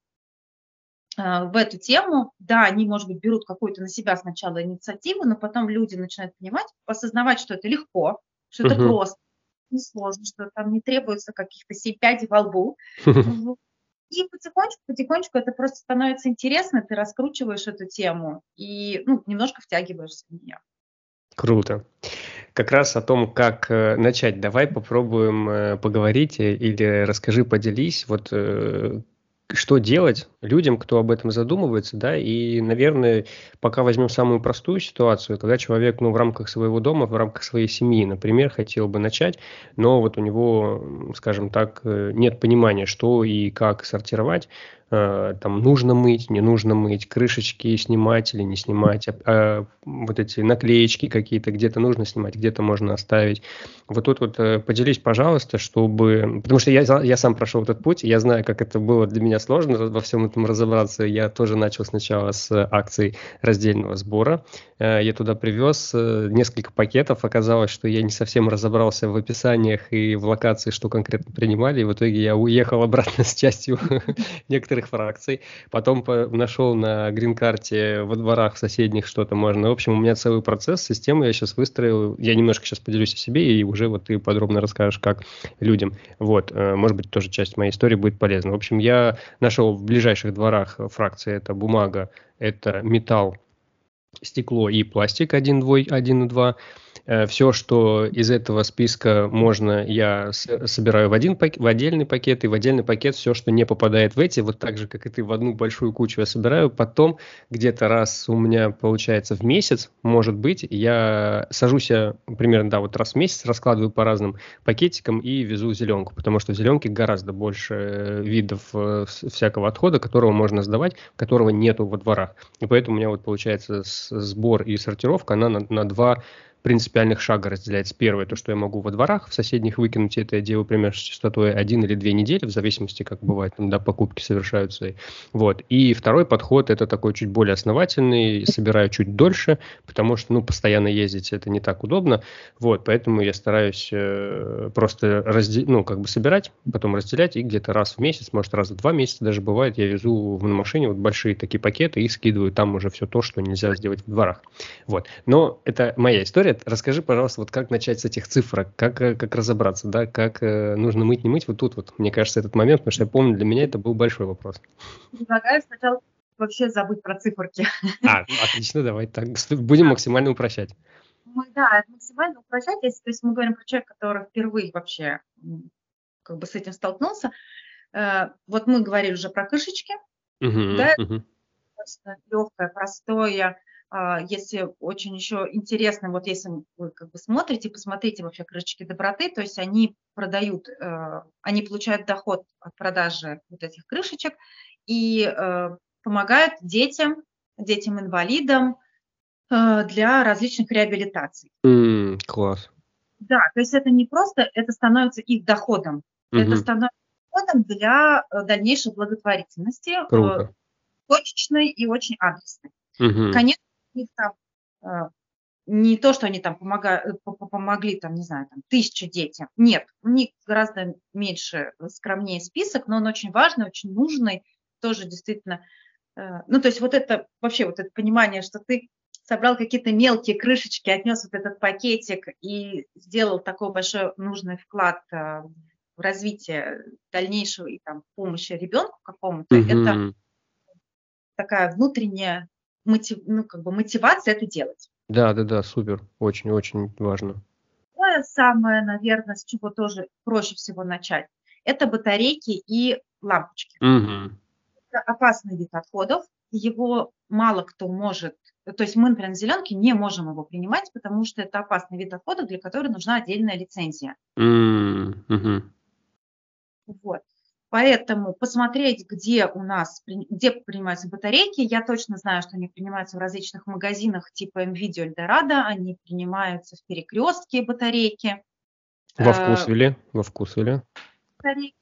а, в эту тему. Да, они, может быть, берут какую-то на себя сначала инициативу, но потом люди начинают понимать, осознавать, что это легко, что это uh-huh. просто, не сложно, что там не требуется каких-то семь пядей во лбу. И потихонечку, потихонечку это просто становится интересно, ты раскручиваешь эту тему и ну, немножко втягиваешься в нее. Круто. Как раз о том, как э, начать, давай попробуем э, поговорить э, или расскажи, поделись, вот что делать людям, кто об этом задумывается, да, и, наверное, пока возьмем самую простую ситуацию, когда человек, ну, в рамках своего дома, в рамках своей семьи, например, хотел бы начать, но вот у него, скажем так, нет понимания, что и как сортировать, там нужно мыть, не нужно мыть, крышечки снимать или не снимать, а, а, вот эти наклеечки какие-то где-то нужно снимать, где-то можно оставить. Вот тут вот э, поделись, пожалуйста, чтобы... Потому что я, я сам прошел этот путь, я знаю, как это было для меня сложно во всем этом разобраться. Я тоже начал сначала с акций раздельного сбора. Э, я туда привез несколько пакетов. Оказалось, что я не совсем разобрался в описаниях и в локации, что конкретно принимали. И в итоге я уехал обратно с частью некоторых некоторых фракций, потом нашел на грин-карте во дворах соседних что-то можно. В общем, у меня целый процесс, систему я сейчас выстроил. Я немножко сейчас поделюсь о себе, и уже вот ты подробно расскажешь, как людям. Вот, э, может быть, тоже часть моей истории будет полезна. В общем, я нашел в ближайших дворах фракции, это бумага, это металл, стекло и пластик 1, 2, 1 и 2. Э, все, что из этого списка можно, я собираю в, один пакет, в отдельный пакет, и в отдельный пакет все, что не попадает в эти, вот так же, как и ты, в одну большую кучу я собираю. Потом где-то раз у меня получается в месяц, может быть, я сажусь я примерно, да, вот раз в месяц, раскладываю по разным пакетикам и везу зеленку, потому что в зеленке гораздо больше э, видов э, всякого отхода, которого можно сдавать, которого нету во дворах. И поэтому у меня вот получается сбор и сортировка, она на, на два принципиальных шага разделяется. Первое, то, что я могу во дворах в соседних выкинуть, это я делаю примерно с частотой один или две недели, в зависимости, как бывает, да, покупки совершаются. Вот. И второй подход, это такой чуть более основательный, собираю чуть дольше, потому что, ну, постоянно ездить это не так удобно, вот, поэтому я стараюсь э, просто разде... ну, как бы собирать, потом разделять, и где-то раз в месяц, может, раз в два месяца даже бывает, я везу на машине вот большие такие пакеты и скидываю там уже все то, что нельзя сделать в дворах. Вот. Но это моя история, расскажи, пожалуйста, вот как начать с этих цифрок, как, э, как разобраться, да, как э, нужно мыть, не мыть, вот тут вот, мне кажется, этот момент, потому что я помню, для меня это был большой вопрос. Предлагаю сначала вообще забыть про циферки. А, ну, отлично, давай так, будем максимально упрощать. Мы, да, максимально упрощать, если то есть мы говорим про человека, который впервые вообще как бы с этим столкнулся. Э, вот мы говорили уже про крышечки, угу, да, угу. легкое, простое, если очень еще интересно, вот если вы как бы смотрите, посмотрите вообще крышечки доброты, то есть они продают, э, они получают доход от продажи вот этих крышечек и э, помогают детям, детям-инвалидам э, для различных реабилитаций. Mm, класс. Да, то есть это не просто, это становится их доходом, mm-hmm. это становится доходом для дальнейшей благотворительности, Круто. точечной и очень адресной. Угу. Конечно, них там э, не то, что они там помогают, э, помогли, там, не знаю, там, тысячи детям. Нет, у них гораздо меньше, э, скромнее список, но он очень важный, очень нужный, тоже действительно. Ну, то есть вот это, вообще вот это понимание, что ты собрал какие-то мелкие крышечки, отнес вот этот пакетик и сделал такой большой нужный вклад в развитие дальнейшего и там помощи ребенку какому-то, mm-hmm. это такая внутренняя мотив, ну, как бы мотивация это делать. Да, да, да, супер, очень-очень важно. Второе самое, наверное, с чего тоже проще всего начать, это батарейки и лампочки. Угу. Это опасный вид отходов, его мало кто может, то есть мы, например, на зеленке не можем его принимать, потому что это опасный вид отходов, для которого нужна отдельная лицензия. Mm-hmm. Вот. Поэтому посмотреть, где у нас, где принимаются батарейки, я точно знаю, что они принимаются в различных магазинах типа NVIDIA Eldorado, они принимаются в перекрестке батарейки. Во вкус или? Во вкус или? Батарейки,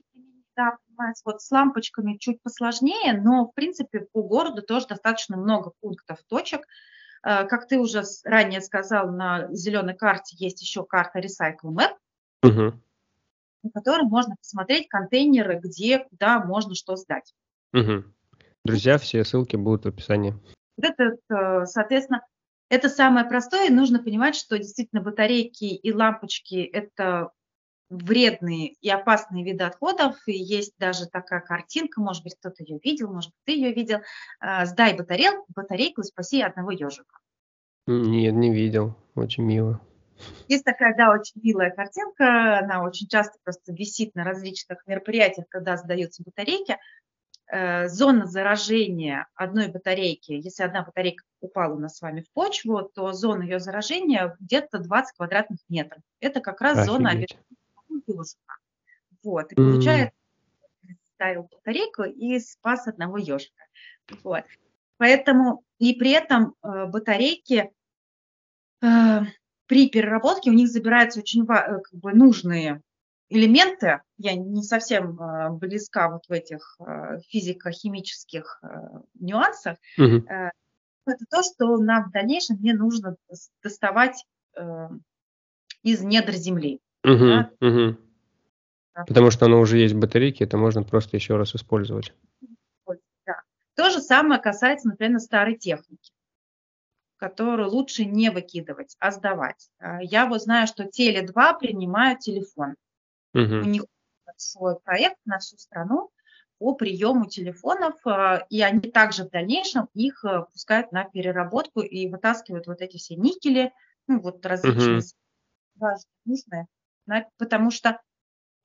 да, принимаются. Вот с лампочками чуть посложнее, но, в принципе, по городу тоже достаточно много пунктов, точек. Э, как ты уже ранее сказал, на зеленой карте есть еще карта Recycle Map. Угу на котором можно посмотреть контейнеры, где, куда можно что сдать. Угу. Друзья, все ссылки будут в описании. Вот это, э, соответственно, это самое простое. Нужно понимать, что действительно батарейки и лампочки – это вредные и опасные виды отходов. И есть даже такая картинка, может быть, кто-то ее видел, может быть, ты ее видел. Э, Сдай батарейку, батарейку и спаси одного ежика. Нет, не видел. Очень мило. Есть такая, да, очень милая картинка, она очень часто просто висит на различных мероприятиях, когда сдаются батарейки. Э, зона заражения одной батарейки, если одна батарейка упала у нас с вами в почву, то зона ее заражения где-то 20 квадратных метров. Это как раз Офигеть. зона ежика. Вот, и получается, ставил батарейку и спас одного ежика. Вот. Поэтому и при этом э, батарейки э, при переработке у них забираются очень э, как бы, нужные элементы. Я не совсем э, близка вот в этих э, физико-химических нюансах. Угу. Это то, что нам в дальнейшем мне нужно доставать из недр Земли. Угу, да? угу. Потому что оно уже есть в батарейке, это можно просто еще раз использовать. Да. То же самое касается, например, старой техники которую лучше не выкидывать, а сдавать. А, я вот знаю, что Теле2 принимают телефон. Угу. У них большой проект на всю страну по приему телефонов, а, и они также в дальнейшем их э, пускают на переработку и вытаскивают вот эти все никели, ну, вот различные uh-huh. важные, нужные, потому что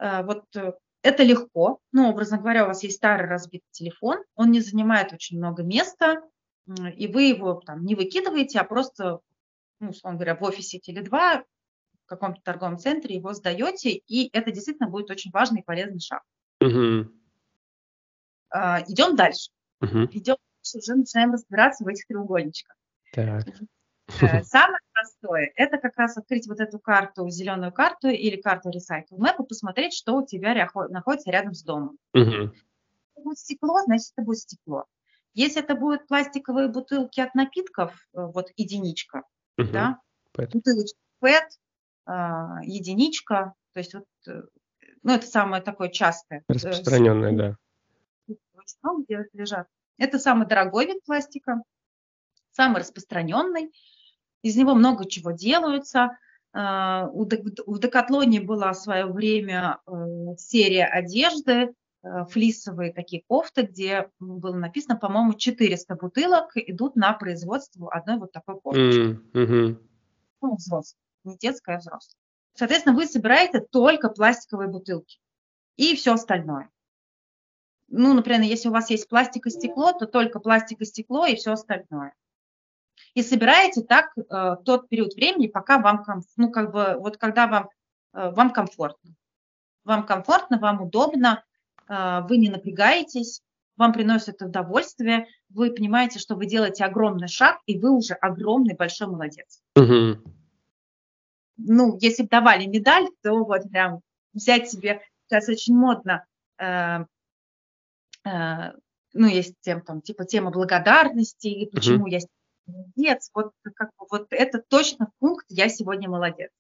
э, вот э, это легко, ну, образно говоря, у вас есть старый разбитый телефон, он не занимает очень много места, и вы его там не выкидываете, а просто, ну, условно говоря, в офисе Теле2 в каком-то торговом центре его сдаете, и это действительно будет очень важный и полезный шаг. Uh-huh. Идем дальше. Uh-huh. Идем дальше, уже начинаем разбираться в этих треугольничках. Так. Э, самое простое – это как раз открыть вот эту карту, зеленую карту или карту Recycle Map и посмотреть, что у тебя находится рядом с домом. Угу. Если это будет стекло, значит, это будет стекло. Если это будут пластиковые бутылки от напитков, э, вот единичка, угу. да, бутылочка PET, а, единичка, то есть вот, э, ну, это самое такое частое. Распространенное, да. Очень много где лежат. Это самый дорогой вид пластика, самый распространенный. Из него много чего делаются. А, у Декатлоне была в свое время э, серия одежды, э, флисовые такие кофты, где было написано, по-моему, 400 бутылок идут на производство одной вот такой кофточки. Mm-hmm. Ну, взрослой, не детская, а взрослая. Соответственно, вы собираете только пластиковые бутылки и все остальное. Ну, например, если у вас есть пластик и стекло, то только пластик и стекло и все остальное и собираете так э, тот период времени, пока вам, ну, как бы, вот когда вам, э, вам комфортно. Вам комфортно, вам удобно, э, вы не напрягаетесь, вам приносит удовольствие, вы понимаете, что вы делаете огромный шаг, и вы уже огромный большой молодец. Угу. Ну, если бы давали медаль, то вот прям взять себе, сейчас очень модно, э, э, ну, есть тем, там, типа тема благодарности, и почему угу. я молодец, вот, как вот это точно пункт «я сегодня молодец».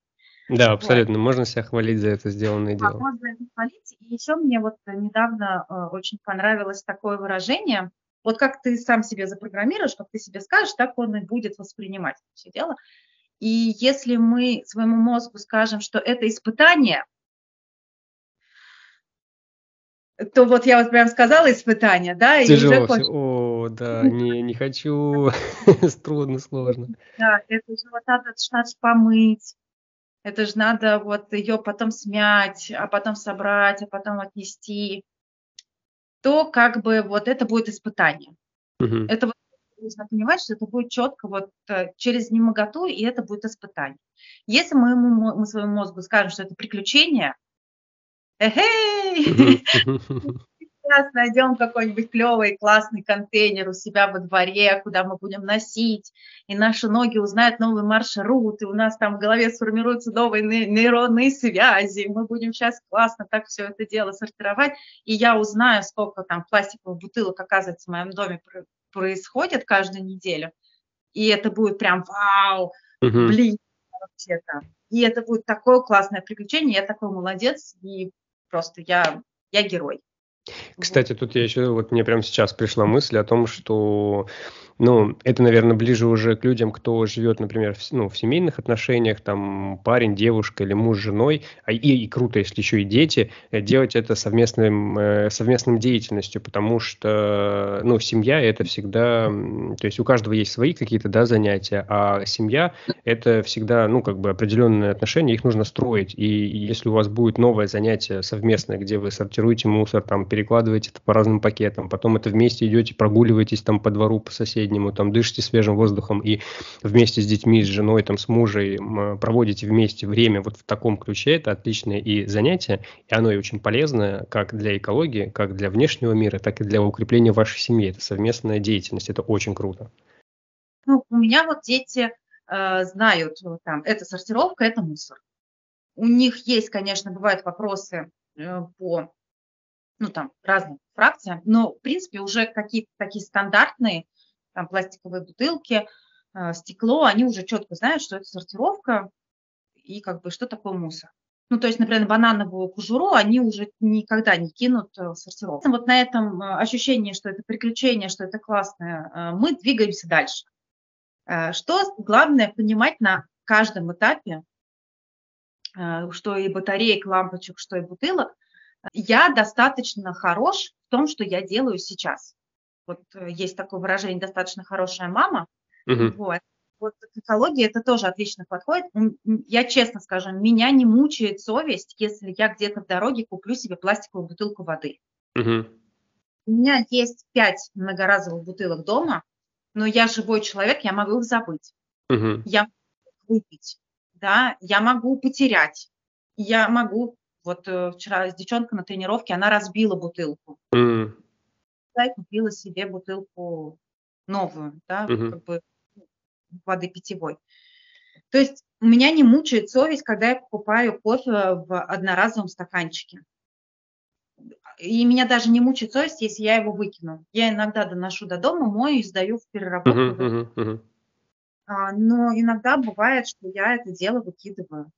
Да, абсолютно. Вот. Можно себя хвалить за это сделанное да, дело. Можно это хвалить. И еще мне вот недавно э, очень понравилось такое выражение. Вот как ты сам себе запрограммируешь, как ты себе скажешь, так он и будет воспринимать это все дело. И если мы своему мозгу скажем, что это испытание – то вот я вот прям сказала испытание, да, Тяжело и уже все. О, да, не, не хочу, трудно, сложно. Да, это же вот надо, надо помыть, это же надо вот ее потом смять, а потом собрать, а потом отнести. То как бы вот это будет испытание. Угу. Это вот нужно понимать, что это будет четко вот э, через немоготу, и это будет испытание. Если мы, мы, мы своему мозгу скажем, что это приключение, Эй! Сейчас найдем какой-нибудь клевый, классный контейнер у себя во дворе, куда мы будем носить, и наши ноги узнают новый маршрут, и у нас там в голове сформируются новые нейронные связи, мы будем сейчас классно так все это дело сортировать, и я узнаю, сколько там пластиковых бутылок, оказывается, в моем доме происходит каждую неделю, и это будет прям вау, блин, вообще-то. И это будет такое классное приключение, я такой молодец, и просто я, я герой. Кстати, тут я еще, вот мне прямо сейчас пришла мысль о том, что ну, это, наверное, ближе уже к людям, кто живет, например, в, ну, в семейных отношениях, там, парень, девушка или муж с женой, а, и, и круто, если еще и дети, э, делать это совместным, э, совместным деятельностью, потому что, ну, семья – это всегда, то есть у каждого есть свои какие-то, да, занятия, а семья – это всегда, ну, как бы определенные отношения, их нужно строить, и если у вас будет новое занятие совместное, где вы сортируете мусор, там, перекладываете это по разным пакетам, потом это вместе идете, прогуливаетесь там по двору, по соседям, среднему, там дышите свежим воздухом и вместе с детьми, с женой, там, с мужем проводите вместе время вот в таком ключе, это отличное и занятие, и оно и очень полезное как для экологии, как для внешнего мира, так и для укрепления вашей семьи. Это совместная деятельность, это очень круто. Ну, у меня вот дети э, знают, вот там, это сортировка, это мусор. У них есть, конечно, бывают вопросы э, по ну, там, разным фракциям, но, в принципе, уже какие-то такие стандартные там пластиковые бутылки, э, стекло, они уже четко знают, что это сортировка и как бы что такое мусор. Ну, то есть, например, банановую кожуру они уже никогда не кинут в сортировку. Вот на этом э, ощущении, что это приключение, что это классное, э, мы двигаемся дальше. Что главное понимать на каждом этапе, что и батареек, лампочек, что и бутылок, я достаточно хорош в том, что я делаю сейчас вот э, есть такое выражение «достаточно хорошая мама», угу. вот, вот к экологии это тоже отлично подходит. Я честно скажу, меня не мучает совесть, если я где-то в дороге куплю себе пластиковую бутылку воды. Угу. У меня есть пять многоразовых бутылок дома, но я живой человек, я могу их забыть. Угу. Я могу выпить, да, я могу потерять, я могу, вот э, вчера с девчонкой на тренировке, она разбила бутылку. Mm. Я купила себе бутылку новую, да, mm-hmm. как бы воды питьевой. То есть у меня не мучает совесть, когда я покупаю кофе в одноразовом стаканчике. И меня даже не мучает совесть, если я его выкину. Я иногда доношу до дома, мою и сдаю в переработку. Uh-huh, uh-huh, uh-huh. А, но иногда бывает, что я это дело выкидываю.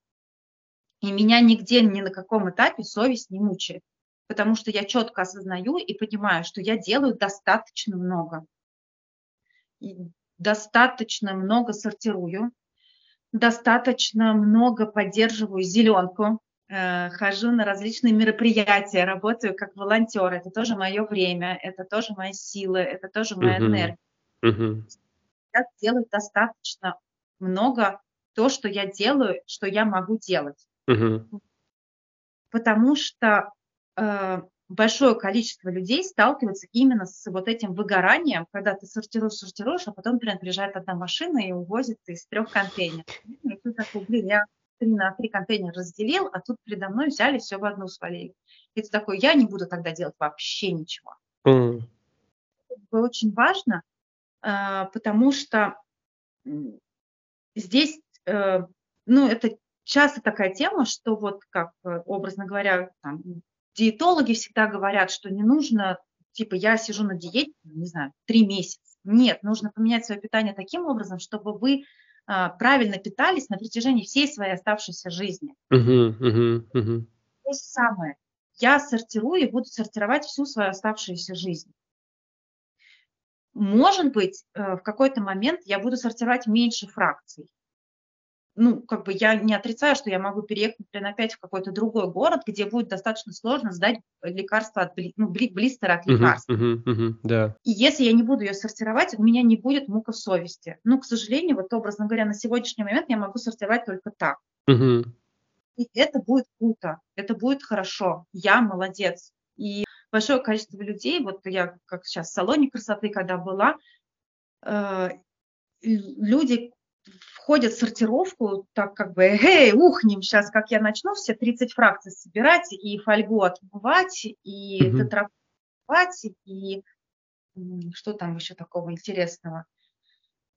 И меня нигде, ни на каком этапе совесть не мучает, потому что я четко осознаю и понимаю, что я делаю достаточно много. И достаточно много сортирую, достаточно много поддерживаю зеленку, э, хожу на различные мероприятия, работаю как волонтер. Это тоже мое время, это тоже мои силы, это тоже моя uh-huh. энергия. Uh-huh. Я делаю достаточно много то, что я делаю, что я могу делать. Угу. Потому что большое количество людей сталкивается именно с вот этим выгоранием, когда ты сортируешь, сортируешь, а потом, например, приезжает одна машина и увозит из трех контейнеров. И ты такой, блин, я три на три контейнера разделил, а тут передо мной взяли, все в одну свалили. И ты такой, я не буду тогда делать вообще ничего. Mm. Это очень важно, э, потому что здесь, э, ну, это часто такая тема, что вот как, э, образно говоря, там, диетологи всегда говорят, что не нужно, типа, я сижу на диете, не знаю, три месяца. Нет, нужно поменять свое питание таким образом, чтобы вы а, правильно питались на протяжении всей своей оставшейся жизни. Uh-huh, uh-huh, uh-huh. То же самое. Я сортирую и буду сортировать всю свою оставшуюся жизнь. Может быть, э, в какой-то момент я буду сортировать меньше фракций ну, как бы я не отрицаю, что я могу переехать, например, опять в какой-то другой город, где будет достаточно сложно сдать лекарство от, ну, блистера от лекарства. Uh-huh, uh-huh, uh-huh, да. И если я не буду ее сортировать, у меня не будет мука совести. Ну, к сожалению, вот образно говоря, на сегодняшний момент я могу сортировать только так. Uh-huh. И это будет круто, это будет хорошо, я молодец. И большое количество людей, вот я как сейчас в салоне красоты, когда была, э, люди входят в сортировку, так как бы, эй, ухнем сейчас, как я начну все 30 фракций собирать и фольгу отмывать, и mm-hmm. тетрапать, и что там еще такого интересного?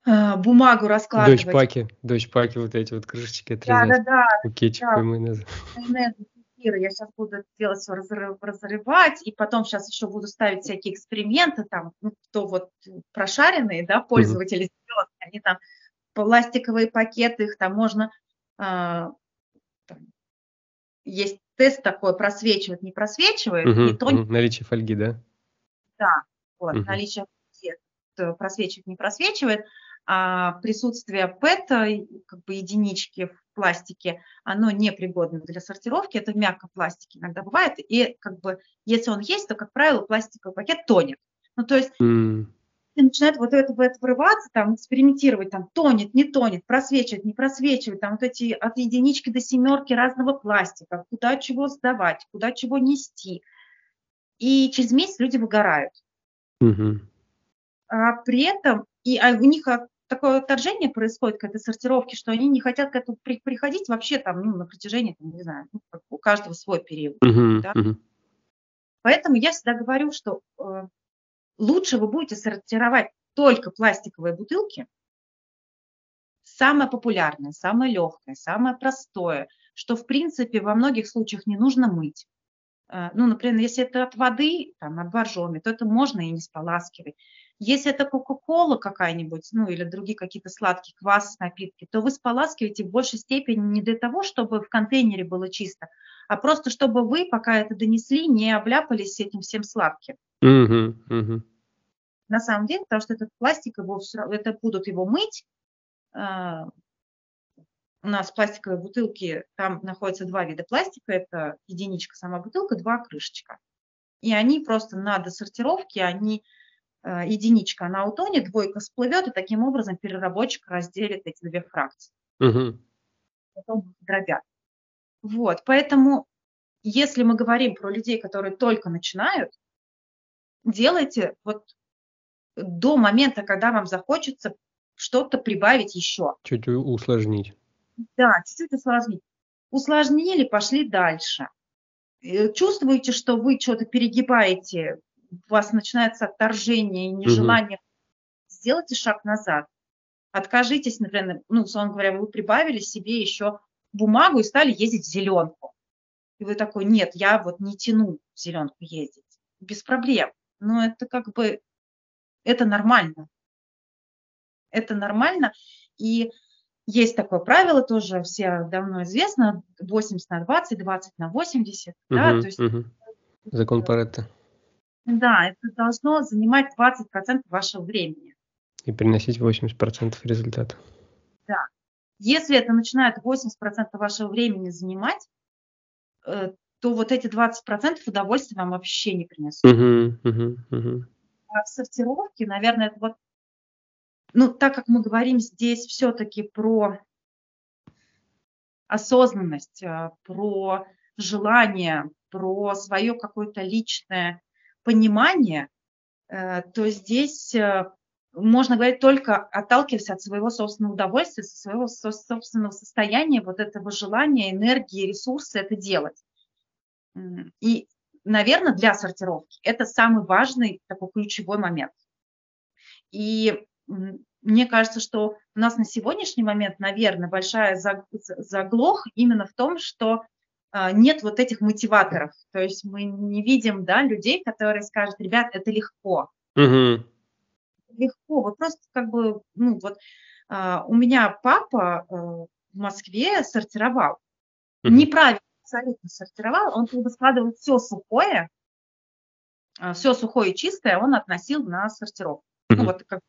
А, бумагу раскладывать. Дочь-паки, дочь-паки, вот эти вот крышечки отрезать. Да, да, да. Кетчупа да. и майонеза. Майонез, я сейчас буду делать все разрыв, разрывать, и потом сейчас еще буду ставить всякие эксперименты, там, ну, кто вот прошаренные, да, пользователи, mm-hmm. они там пластиковые пакеты, их там можно, там, есть тест такой, просвечивает, не просвечивает. Угу, не то... угу. Наличие фольги, да? Да, вот, угу. наличие фольги просвечивает, не просвечивает. А присутствие ПЭТ, как бы единички в пластике, оно непригодно для сортировки, это в мягком пластике иногда бывает, и как бы если он есть, то, как правило, пластиковый пакет тонет. Ну, то есть mm и начинает вот это, это врываться, там, экспериментировать, там, тонет, не тонет, просвечивает, не просвечивает, там, вот эти от единички до семерки разного пластика, куда чего сдавать, куда чего нести. И через месяц люди выгорают. Угу. А при этом, и а у них такое отторжение происходит к этой сортировке, что они не хотят к этому при, приходить вообще там, ну, на протяжении, там, не знаю, ну, у каждого свой период. Uh-huh, да? uh-huh. Поэтому я всегда говорю, что э, лучше вы будете сортировать только пластиковые бутылки, самое популярное, самое легкое, самое простое, что в принципе во многих случаях не нужно мыть. Э, ну, например, если это от воды, там, от боржоми, то это можно и не споласкивать. Если это кока-кола какая-нибудь, ну, или другие какие-то сладкие квас, напитки, то вы споласкиваете в большей степени не для того, чтобы в контейнере было чисто, а просто чтобы вы, пока это донесли, не обляпались этим всем сладким. Угу, угу. На самом деле, потому что этот пластик, его, это будут его мыть. А, у нас пластиковые бутылки, там находятся два вида пластика. Это единичка сама бутылка, два крышечка. И они просто на досортировке, они э, единичка, она утонет, двойка всплывет, и таким образом переработчик разделит эти две фракции. Угу. Потом дробят. Вот, поэтому если мы говорим про людей, которые только начинают, делайте вот до момента, когда вам захочется что-то прибавить еще. Чуть усложнить. Да, чуть-чуть усложнить. Усложнили, пошли дальше. Э, чувствуете, что вы что-то перегибаете, у вас начинается отторжение, нежелание, угу. сделайте шаг назад. Откажитесь, например, ну, условно говоря, вы прибавили себе еще бумагу и стали ездить в зеленку. И вы такой, нет, я вот не тяну в зеленку ездить. Без проблем. Но это как бы, это нормально. Это нормально. И есть такое правило тоже, все давно известно, 80 на 20, 20 на 80. Угу, да, то есть, угу. Закон Паретта. Да, это должно занимать 20% вашего времени. И приносить 80% результата. Если это начинает 80% вашего времени занимать, э, то вот эти 20% удовольствия вам вообще не принесут. Uh-huh, uh-huh, uh-huh. А в сортировке, наверное, это вот ну, так как мы говорим здесь все-таки про осознанность, э, про желание, про свое какое-то личное понимание, э, то здесь можно говорить только отталкиваясь от своего собственного удовольствия, своего собственного состояния, вот этого желания, энергии, ресурса это делать. И, наверное, для сортировки это самый важный такой ключевой момент. И мне кажется, что у нас на сегодняшний момент, наверное, большая заглох именно в том, что а, нет вот этих мотиваторов. То есть мы не видим да, людей, которые скажут, ребят, это легко. Угу. Легко. Вот просто как бы, ну вот а, у меня папа э, в Москве сортировал. Угу. Неправильно абсолютно сортировал. Он как бы складывал все сухое, а, все сухое и чистое он относил на сортировку. Угу. Ну вот как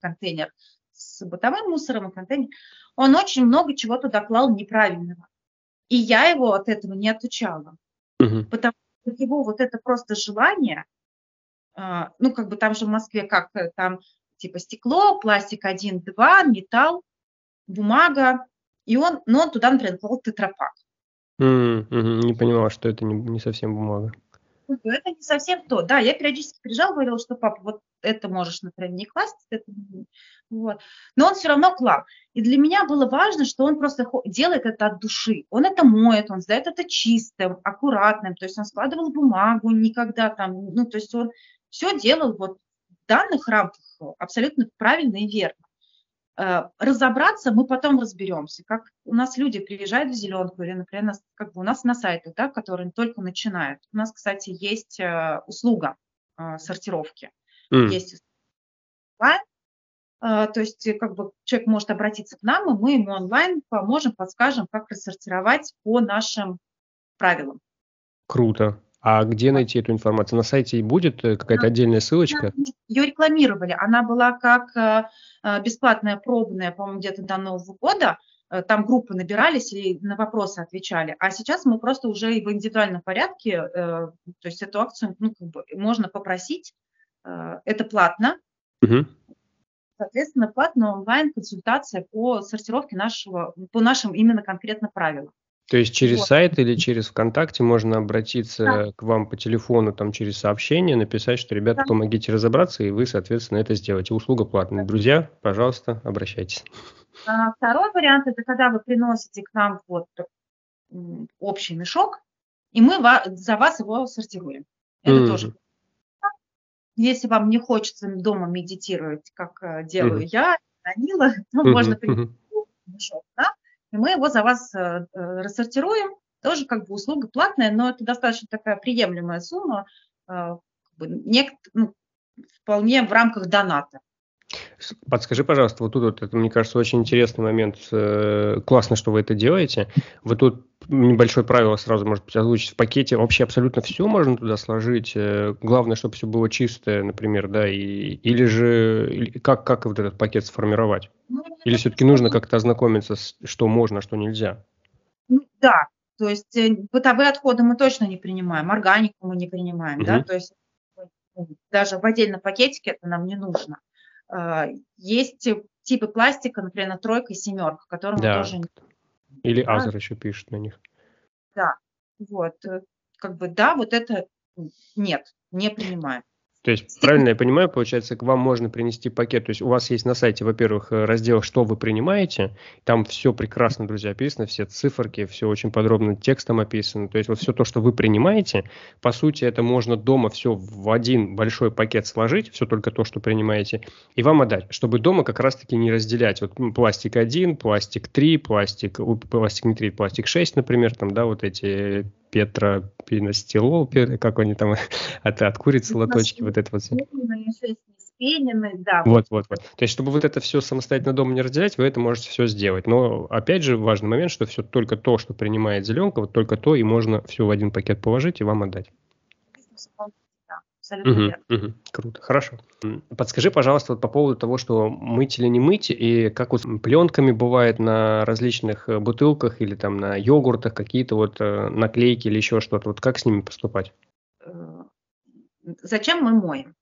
контейнер с бытовым мусором и контейнер, он очень много чего туда клал неправильного. И я его от этого не отучала. Угу. Потому что его вот это просто желание, а, ну, как бы там же в Москве как э, там типа стекло, пластик 1, 2, металл, бумага, и он, но он туда, например, клал тетрапак. Mm-hmm. Не понимала, что это не, не совсем бумага это не совсем то. Да, я периодически приезжала, говорила, что папа, вот это можешь, например, не класть, это вот. Но он все равно клал. И для меня было важно, что он просто делает это от души. Он это моет, он сдает это чистым, аккуратным. То есть он складывал бумагу никогда там, ну, то есть он все делал вот в данных рамках абсолютно правильно и верно. Э, разобраться мы потом разберемся. Как у нас люди приезжают в зеленку, или, например, нас, как бы у нас на сайтах, да, которые только начинают. У нас, кстати, есть э, услуга э, сортировки. Mm. Есть онлайн, то есть как бы человек может обратиться к нам, и мы ему онлайн поможем, подскажем, как рассортировать по нашим правилам. Круто. А где найти эту информацию? На сайте будет э, какая-то отдельная ссылочка? Ее рекламировали. Она была как э, э, бесплатная пробная, по-моему, где-то до Нового года. Там группы набирались и на вопросы отвечали. А сейчас мы просто уже в индивидуальном порядке, то есть эту акцию ну, как бы можно попросить. Это платно. Угу. Соответственно, платная онлайн-консультация по сортировке нашего, по нашим именно конкретно правилам. То есть через вот. сайт или через ВКонтакте можно обратиться да. к вам по телефону, там через сообщение, написать, что, ребята, да. помогите разобраться, и вы, соответственно, это сделаете. Услуга платная. Друзья, пожалуйста, обращайтесь. А, второй вариант – это когда вы приносите к нам вот общий мешок, и мы за вас его сортируем. Это mm. тоже. Если вам не хочется дома медитировать, как э, делаю mm. я, Данила, то mm-hmm. можно принести мешок, да? И мы его за вас э, э, рассортируем. Тоже как бы услуга платная, но это достаточно такая приемлемая сумма, э, как бы, не, ну, вполне в рамках доната. Подскажи, пожалуйста, вот тут вот, это, мне кажется, очень интересный момент. Классно, что вы это делаете. Вы тут небольшое правило сразу, может быть, озвучить. В пакете вообще абсолютно все можно туда сложить. Главное, чтобы все было чистое, например, да, и, или же или как, как вот этот пакет сформировать? Ну, или все-таки нужно как-то ознакомиться, с, что можно, а что нельзя? Ну, да, то есть э, бытовые отходы мы точно не принимаем, органику мы не принимаем, угу. да, то есть даже в отдельном пакетике это нам не нужно. Э, есть типы пластика, например, на тройка и семерка, которым да. тоже... Или Азер еще пишет на них. Да, вот, как бы, да, вот это нет, не принимаем. То есть, правильно я понимаю, получается, к вам можно принести пакет. То есть, у вас есть на сайте, во-первых, э, раздел «Что вы принимаете». Там все прекрасно, друзья, описано, все циферки, все очень подробно текстом описано. То есть, вот все то, что вы принимаете, по сути, это можно дома все в один большой пакет сложить, все только то, что принимаете, и вам отдать, чтобы дома как раз-таки не разделять. Вот пластик 1, пластик 3, пластик, пластик не 3, пластик 6, например, там, да, вот эти Петра Пиностилол, как они там, от, от курицы лоточки, вот это вот все. да. Вот, вот, вот. То есть, чтобы вот это все самостоятельно дома не разделять, вы это можете все сделать. Но, опять же, важный момент, что все только то, что принимает зеленка, вот только то и можно все в один пакет положить и вам отдать абсолютно угу, верно. Угу, круто, хорошо. Подскажи, пожалуйста, вот по поводу того, что мыть или не мыть, и как вот пленками бывает на различных э, бутылках или там на йогуртах какие-то вот э, наклейки или еще что-то, вот как с ними поступать? Э, зачем мы моем?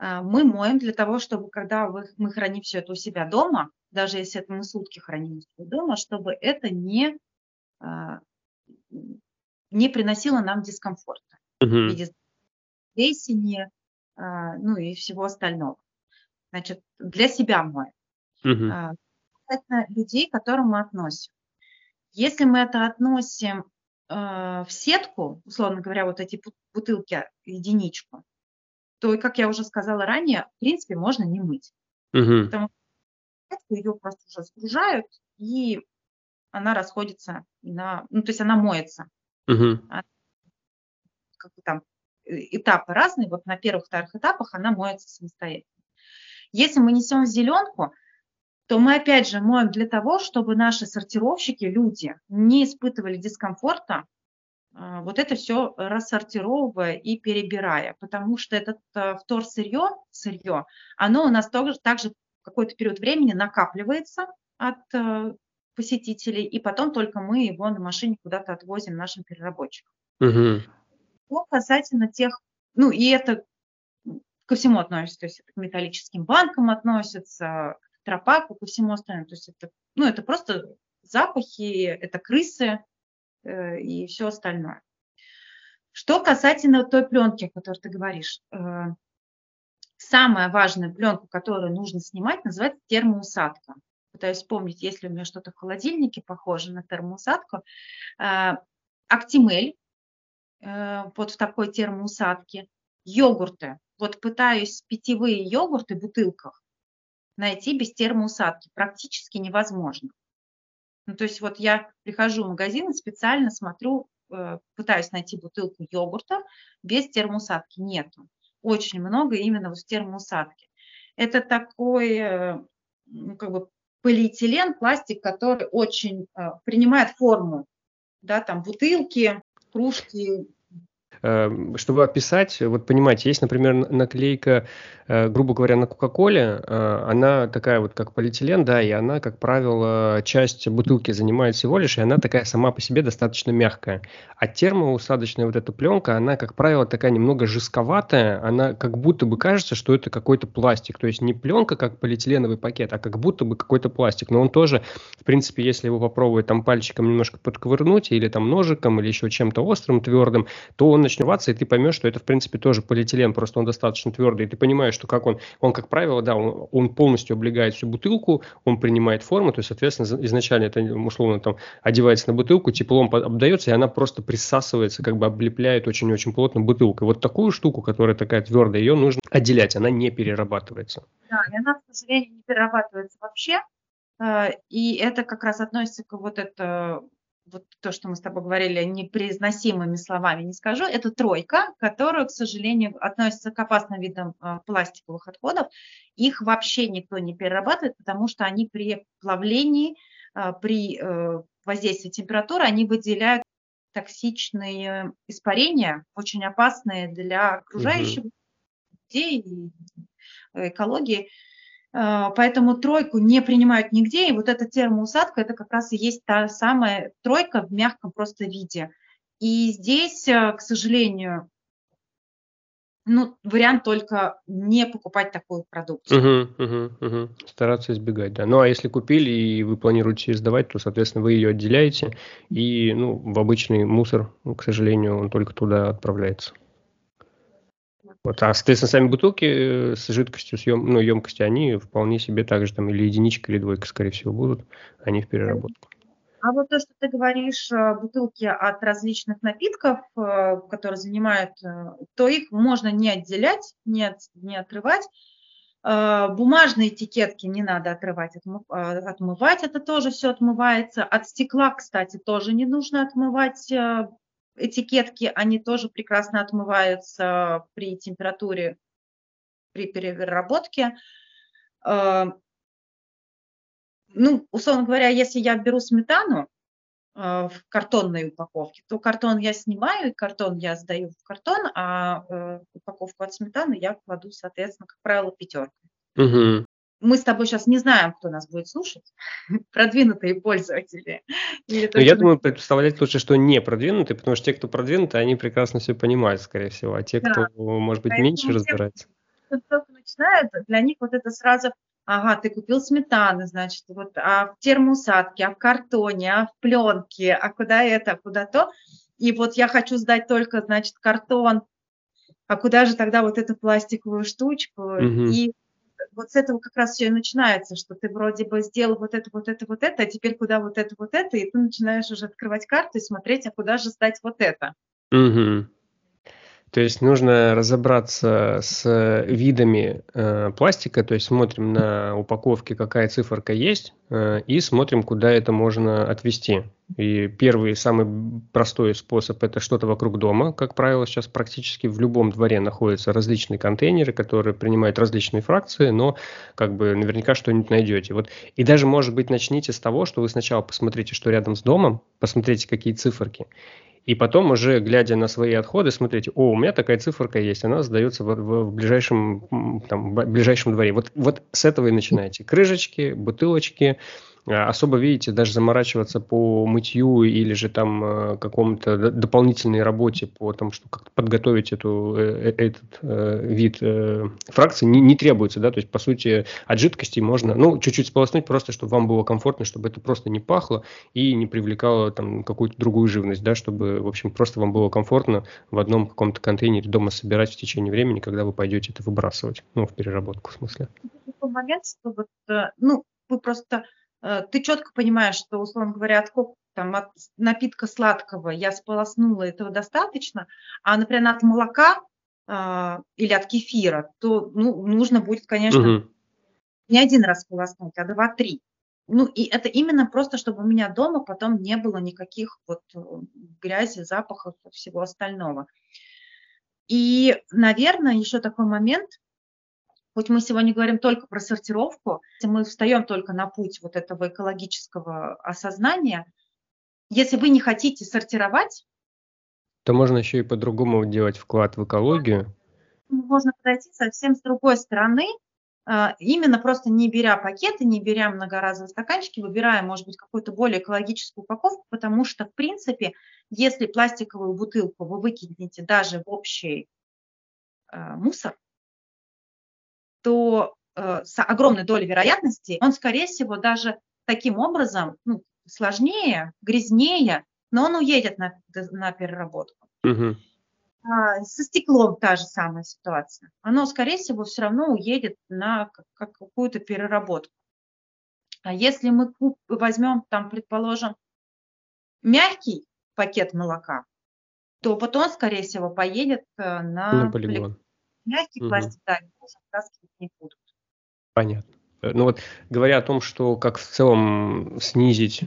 Мы моем для того, чтобы когда мы храним все это у себя дома, даже если это мы сутки храним у себя дома, чтобы это не, не приносило нам дискомфорта. Угу. В виде плесени, а, ну и всего остального. Значит, для себя моем. Угу. Это людей, к которым мы относим. Если мы это относим а, в сетку, условно говоря, вот эти бутылки, единичку, то, как я уже сказала ранее, в принципе, можно не мыть. Угу. Потому что ее просто уже сгружают, и она расходится на... Ну, то есть она моется. Угу. Она, как бы там этапы разные, вот на первых-вторых этапах она моется самостоятельно. Если мы несем зеленку, то мы опять же моем для того, чтобы наши сортировщики, люди, не испытывали дискомфорта, а, вот это все рассортировывая и перебирая, потому что этот э, вторсырье, сырье, оно у нас тоже, также какой-то период времени накапливается от э, посетителей, и потом только мы его на машине куда-то отвозим нашим переработчикам. Угу. Что касательно тех, ну и это ко всему относится, то есть это к металлическим банкам относится, к тропаку, ко всему остальному. То есть это, ну, это просто запахи, это крысы э, и все остальное. Что касательно той пленки, о которой ты говоришь, э, самая важная пленка, которую нужно снимать, называется термоусадка. Пытаюсь вспомнить, если у меня что-то в холодильнике похоже на термоусадку. Э, Актимель вот в такой термоусадке. Йогурты. Вот пытаюсь питьевые йогурты в бутылках найти без термоусадки. Практически невозможно. Ну, то есть вот я прихожу в магазин и специально смотрю, э, пытаюсь найти бутылку йогурта без термоусадки. Нету. Очень много именно вот в термоусадке. Это такой э, ну, как бы полиэтилен, пластик, который очень принимает форму, да, там бутылки, кружки, чтобы описать, вот понимаете, есть, например, наклейка, э, грубо говоря, на Кока-Коле, э, она такая вот как полиэтилен, да, и она, как правило, часть бутылки занимает всего лишь, и она такая сама по себе достаточно мягкая. А термоусадочная вот эта пленка, она, как правило, такая немного жестковатая, она как будто бы кажется, что это какой-то пластик, то есть не пленка как полиэтиленовый пакет, а как будто бы какой-то пластик, но он тоже, в принципе, если его попробовать там пальчиком немножко подковырнуть или там ножиком или еще чем-то острым, твердым, то он начнет рваться, и ты поймешь, что это, в принципе, тоже полиэтилен, просто он достаточно твердый, и ты понимаешь, что как он, он, как правило, да, он, он полностью облегает всю бутылку, он принимает форму, то есть, соответственно, изначально это, условно, там, одевается на бутылку, теплом обдается, и она просто присасывается, как бы облепляет очень-очень плотно бутылку. И вот такую штуку, которая такая твердая, ее нужно отделять, она не перерабатывается. Да, и она, к сожалению, не перерабатывается вообще, э, и это как раз относится к вот это вот то, что мы с тобой говорили, непроизносимыми словами не скажу, это тройка, которая, к сожалению, относится к опасным видам а, пластиковых отходов. Их вообще никто не перерабатывает, потому что они при плавлении, а, при э, воздействии температуры, они выделяют токсичные испарения, очень опасные для окружающих людей и экологии. А, поэтому тройку не принимают нигде, и вот эта термоусадка, это как раз и есть та самая тройка в мягком просто виде. И здесь, а, к сожалению, ну, вариант только не покупать такую продукцию. Угу, угу, угу. Стараться избегать, да. Ну, а если купили и вы планируете сдавать, то, соответственно, вы ее отделяете, и, ну, в обычный мусор, к сожалению, он только туда отправляется. Вот, а, соответственно, сами бутылки э, с жидкостью, с ем, ну, емкостью, они вполне себе так же там или единичка, или двойка, скорее всего, будут, они в переработку. А вот то, что ты говоришь, э, бутылки от различных напитков, э, которые занимают, то их можно не отделять, не, от, не отрывать. Бумажные этикетки не надо отрывать, отмывать, это тоже все отмывается. От стекла, кстати, тоже не нужно отмывать этикетки, они тоже прекрасно отмываются при температуре, при переработке. А, ну, условно говоря, если я беру сметану а, в картонной упаковке, то картон я снимаю, и картон я сдаю в картон, а э, упаковку от сметаны я кладу, соответственно, как правило, пятеркой. Угу мы с тобой сейчас не знаем, кто нас будет слушать, продвинутые пользователи. Ну, я думаю, представлять лучше, что не продвинутые, потому что те, кто продвинутые, они прекрасно все понимают, скорее всего, а те, да. кто, может быть, Поэтому меньше разбирается. Кто только начинает, для них вот это сразу, ага, ты купил сметаны, значит, вот, а в термоусадке, а в картоне, а в пленке, а куда это, а куда то. И вот я хочу сдать только, значит, картон, а куда же тогда вот эту пластиковую штучку? Угу. И вот с этого как раз все и начинается, что ты вроде бы сделал вот это, вот это, вот это, а теперь куда вот это, вот это, и ты начинаешь уже открывать карту и смотреть, а куда же сдать вот это. Угу. То есть нужно разобраться с видами э, пластика, то есть смотрим на упаковке, какая циферка есть, э, и смотрим, куда это можно отвести. И первый, самый простой способ – это что-то вокруг дома. Как правило, сейчас практически в любом дворе находятся различные контейнеры, которые принимают различные фракции, но как бы наверняка что-нибудь найдете. Вот. И даже, может быть, начните с того, что вы сначала посмотрите, что рядом с домом, посмотрите, какие циферки, и потом уже, глядя на свои отходы, смотрите, о, у меня такая циферка есть, она сдается в, в, в ближайшем, там, в ближайшем дворе. Вот, вот с этого и начинайте. Крышечки, бутылочки, особо, видите, даже заморачиваться по мытью или же там э, какому-то дополнительной работе по тому, что как-то подготовить эту, э, э, этот вид фракции не, не требуется, да, то есть, по сути, от жидкости можно, ну, чуть-чуть сполоснуть просто, чтобы вам было комфортно, чтобы это просто не пахло и не привлекало там какую-то другую живность, да, чтобы, в общем, просто вам было комфортно в одном каком-то контейнере дома собирать в течение времени, когда вы пойдете это выбрасывать, ну, в переработку, в смысле. Такой момент, что вот, ну, вы просто Э, ты четко понимаешь, что, условно говоря, от, там, от напитка сладкого я сполоснула, этого достаточно, а, например, от молока э, или от кефира, то ну, нужно будет, конечно, угу. не один раз сполоснуть, а два-три. Ну, и это именно просто, чтобы у меня дома потом не было никаких вот э, грязи, запахов и всего остального. И, наверное, еще такой момент – Хоть мы сегодня говорим только про сортировку, мы встаем только на путь вот этого экологического осознания, если вы не хотите сортировать, то можно еще и по-другому делать вклад в экологию. Можно подойти совсем с другой стороны, а, именно просто не беря пакеты, не беря многоразовые стаканчики, выбирая, может быть, какую-то более экологическую упаковку, потому что, в принципе, если пластиковую бутылку вы выкинете даже в общий а, мусор, то э, с огромной долей вероятности он, скорее всего, даже таким образом ну, сложнее, грязнее, но он уедет на, на переработку. Угу. А, со стеклом та же самая ситуация. Оно, скорее всего, все равно уедет на как, какую-то переработку. А если мы возьмем, там, предположим, мягкий пакет молока, то вот он, скорее всего, поедет э, на, на полигон. Мягкий угу. пластик, да, вытаскивать не будут. Понятно. Э, ну вот, говоря о том, что как в целом снизить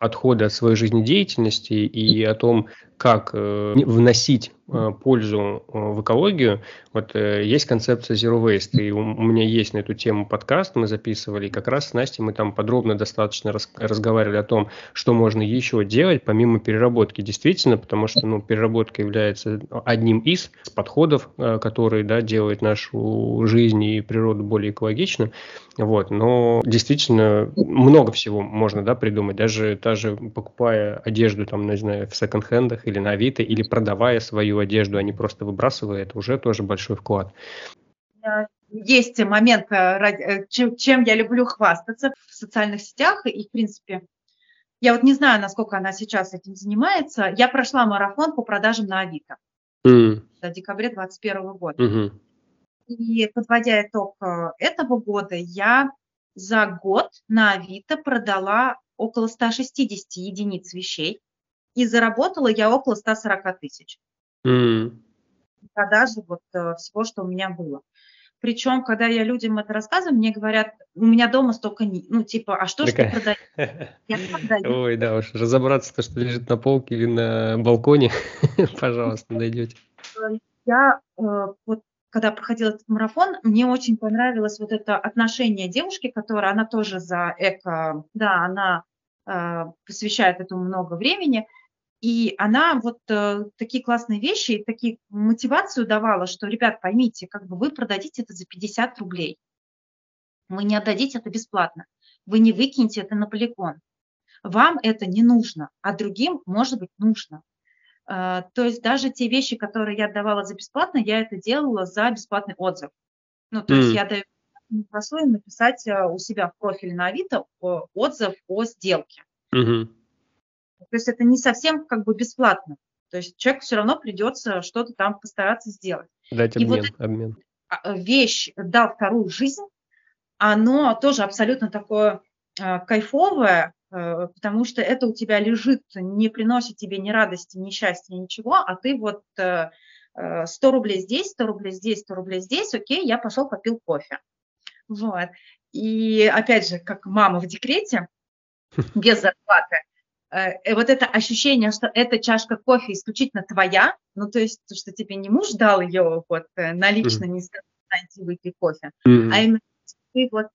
отходы от своей жизнедеятельности и о том, как э, вносить пользу в экологию, вот есть концепция Zero Waste, и у меня есть на эту тему подкаст, мы записывали, и как раз с Настей мы там подробно достаточно разговаривали о том, что можно еще делать помимо переработки, действительно, потому что ну, переработка является одним из подходов, которые да, делают нашу жизнь и природу более экологичной, вот, но действительно много всего можно да, придумать, даже, даже покупая одежду там, не знаю, в секонд-хендах или на Авито, или продавая свою свою одежду, а не просто выбрасывая, это уже тоже большой вклад. Есть момент, э, чем я люблю хвастаться в социальных сетях, и, в принципе, я вот не знаю, насколько она сейчас этим занимается. Я прошла марафон по продажам на Авито mm. до декабря 2021 года. Mm-hmm. И подводя итог э, этого года, я за год на Авито продала около 160 единиц вещей, и заработала я около 140 тысяч. Mm. Продажи вот э, всего, что у меня было. Причем, когда я людям это рассказываю, мне говорят, у меня дома столько, ну, типа, а что Такая... ж ты продаешь? Ой, да уж, разобраться, то, что лежит на полке или на балконе, пожалуйста, найдете. Я э, вот когда проходил этот марафон, мне очень понравилось вот это отношение девушки, которая, она тоже за эко, да, она э, посвящает этому много времени, и она вот э, такие классные вещи, такие мотивацию давала, что, ребят, поймите, как бы вы продадите это за 50 рублей. Вы не отдадите это бесплатно. Вы не выкинете это на полигон. Вам это не нужно, а другим, может быть, нужно. Э, то есть даже те вещи, которые я отдавала за бесплатно, я это делала за бесплатный отзыв. Ну, то mm. есть я даю прошу им написать э, у себя в профиле на Авито отзыв о сделке. Mm-hmm. То есть это не совсем как бы бесплатно. То есть человеку все равно придется что-то там постараться сделать. Дать обмен. И вот обмен. А, э, вещь дал вторую жизнь, оно тоже абсолютно такое э, кайфовое, э, потому что это у тебя лежит, не приносит тебе ни радости, ни счастья, ничего, а ты вот э, 100 рублей здесь, 100 рублей здесь, 100 рублей здесь, окей, я пошел попил кофе. Вот. И опять же, как мама в декрете, без зарплаты, Э, вот это ощущение, что эта чашка кофе исключительно твоя, ну, то есть, что тебе не муж дал ее вот э, налично, mm-hmm. не сказал, выпей кофе, mm-hmm. а именно ты вот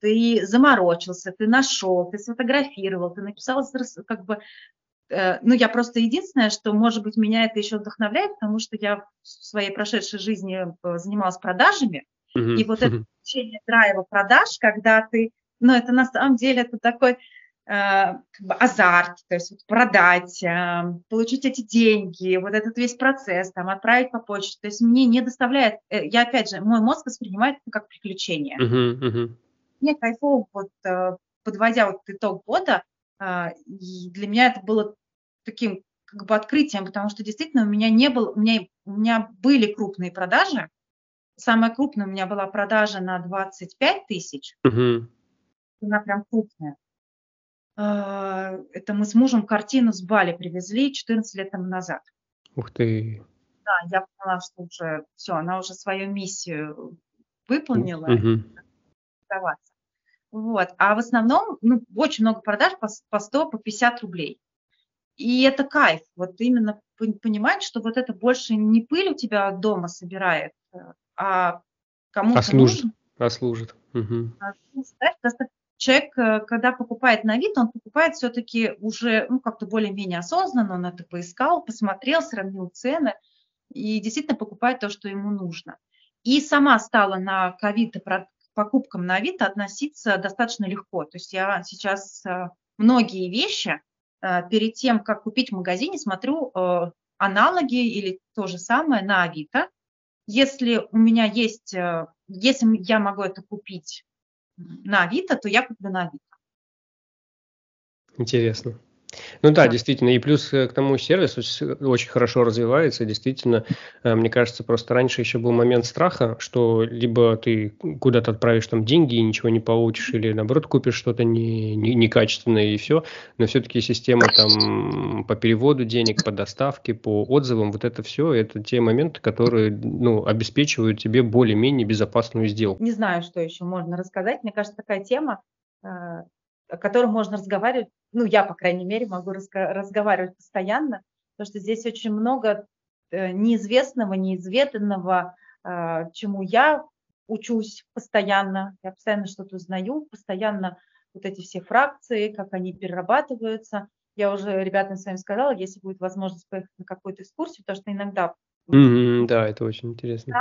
ты заморочился, ты нашел, ты сфотографировал, ты написал, как бы, э, ну, я просто единственное, что, может быть, меня это еще вдохновляет, потому что я в своей прошедшей жизни занималась продажами, mm-hmm. и вот это ощущение драйва продаж, когда ты, ну, это на самом деле, это такой, Э, как бы азарт, то есть вот продать, э, получить эти деньги, вот этот весь процесс, там, отправить по почте. То есть мне не доставляет, э, я опять же, мой мозг воспринимает это как приключение. Uh-huh, uh-huh. Мне кайфово, вот подводя вот итог года, для меня это было таким как бы открытием, потому что действительно у меня не было, у меня, у меня были крупные продажи. Самая крупная у меня была продажа на 25 тысяч. Uh-huh. Она прям крупная. А, это мы с мужем картину с Бали привезли 14 лет тому назад. Ух ты. Да, я поняла, что уже все, она уже свою миссию выполнила. Угу. Вот. А в основном ну, очень много продаж по, по 100, по 50 рублей. И это кайф. Вот именно понимать, что вот это больше не пыль у тебя дома собирает, а кому-то а служит. Нужно. А служит. Угу. А, просто человек, э, когда покупает на вид, он покупает все-таки уже ну, как-то более-менее осознанно, он это поискал, посмотрел, сравнил цены и действительно покупает то, что ему нужно. И сама стала на ковид покупкам на Авито относиться достаточно легко. То есть я сейчас э, многие вещи э, перед тем, как купить в магазине, смотрю аналоги или то же самое на Авито. Если у меня есть, если я могу это купить на Авито, то я куплю на Авито. Интересно. Ну да, действительно, и плюс э, к тому сервис очень хорошо развивается, действительно, э, мне кажется, просто раньше еще был момент страха, что либо ты куда-то отправишь там деньги и ничего не получишь, или наоборот купишь что-то не, не, некачественное и все, но все-таки система там по переводу денег, по доставке, по отзывам, вот это все, это те моменты, которые ну, обеспечивают тебе более-менее безопасную сделку. Не знаю, что еще можно рассказать, мне кажется, такая тема, э, о котором можно разговаривать, ну, я, по крайней мере, могу разговаривать постоянно, потому что здесь очень много э, неизвестного, неизведанного, э, чему я учусь постоянно, я постоянно что-то узнаю, постоянно вот эти все фракции, как они перерабатываются. Я уже ребятам своим сказала, если будет возможность поехать на какую-то экскурсию, потому что иногда... Mm-hmm, да, это очень интересно.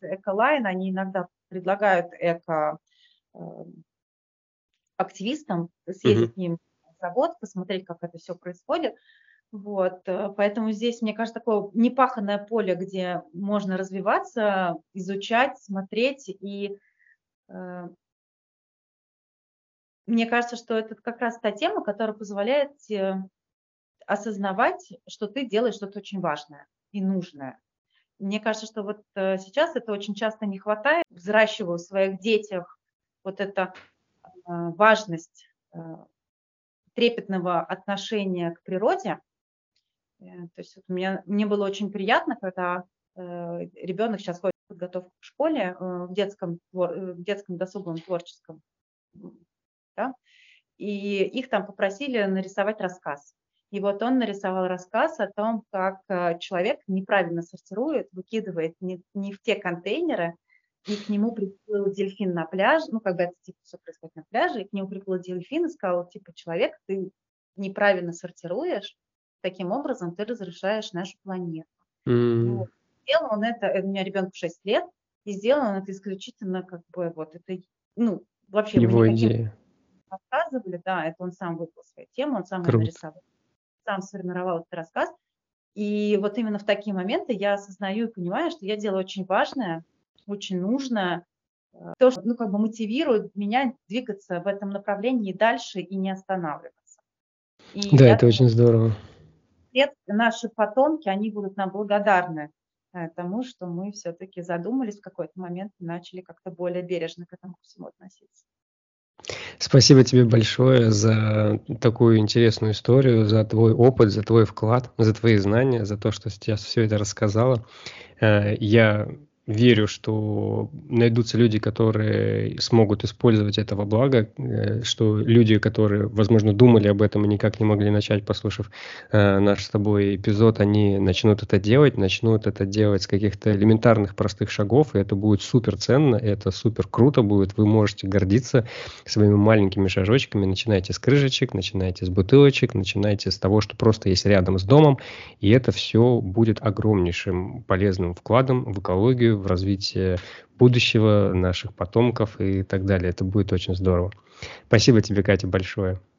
Эколайн, они иногда предлагают эко э, активистам, съездить mm-hmm. к ним на завод, посмотреть, как это все происходит. Вот, э, поэтому здесь, мне кажется, такое непаханное поле, где можно развиваться, изучать, смотреть. И э, мне кажется, что это как раз та тема, которая позволяет э, осознавать, что ты делаешь что-то очень важное и нужное. Мне кажется, что вот э, сейчас это очень часто не хватает. Взращиваю в своих детях вот эта э, важность э, трепетного отношения к природе – Э, то есть вот меня, мне было очень приятно, когда э, ребенок сейчас ходит в подготовку к школе э, в детском, э, в детском досуговом творческом, да, и их там попросили нарисовать рассказ. И вот он нарисовал рассказ о том, как э, человек неправильно сортирует, выкидывает не, не в те контейнеры, и к нему приплыл дельфин на пляж, ну, как бы это типа все происходит на пляже, и к нему приплыл дельфин и сказал, типа, человек, ты неправильно сортируешь, таким образом ты разрушаешь нашу планету. Mm. Вот. Сделал он это, э, у меня ребенку 6 лет, и сделал он это исключительно как бы вот это, ну, вообще его идея. Рассказывали, да, это он сам выбрал свою тему, он сам Круто. нарисовал, сам сформировал этот рассказ. И вот именно в такие моменты я осознаю и понимаю, что я делаю очень важное, очень нужное, э, то, что ну, как бы мотивирует меня двигаться в этом направлении дальше и не останавливаться. И да, это очень здорово наши потомки, они будут нам благодарны э, тому, что мы все-таки задумались в какой-то момент и начали как-то более бережно к этому всему относиться. Спасибо тебе большое за такую интересную историю, за твой опыт, за твой вклад, за твои знания, за то, что сейчас все это рассказала. Э, я верю, что найдутся люди, которые смогут использовать этого блага, э, что люди, которые, возможно, думали об этом и никак не могли начать, послушав э, наш с тобой эпизод, они начнут это делать, начнут это делать с каких-то элементарных простых шагов, и это будет супер ценно, это супер круто будет, вы можете гордиться своими маленькими шажочками, начинайте с крышечек, начинайте с бутылочек, начинайте с того, что просто есть рядом с домом, и это все будет огромнейшим полезным вкладом в экологию, в развитие будущего наших потомков и так далее. Это будет очень здорово. Спасибо тебе, Катя, большое.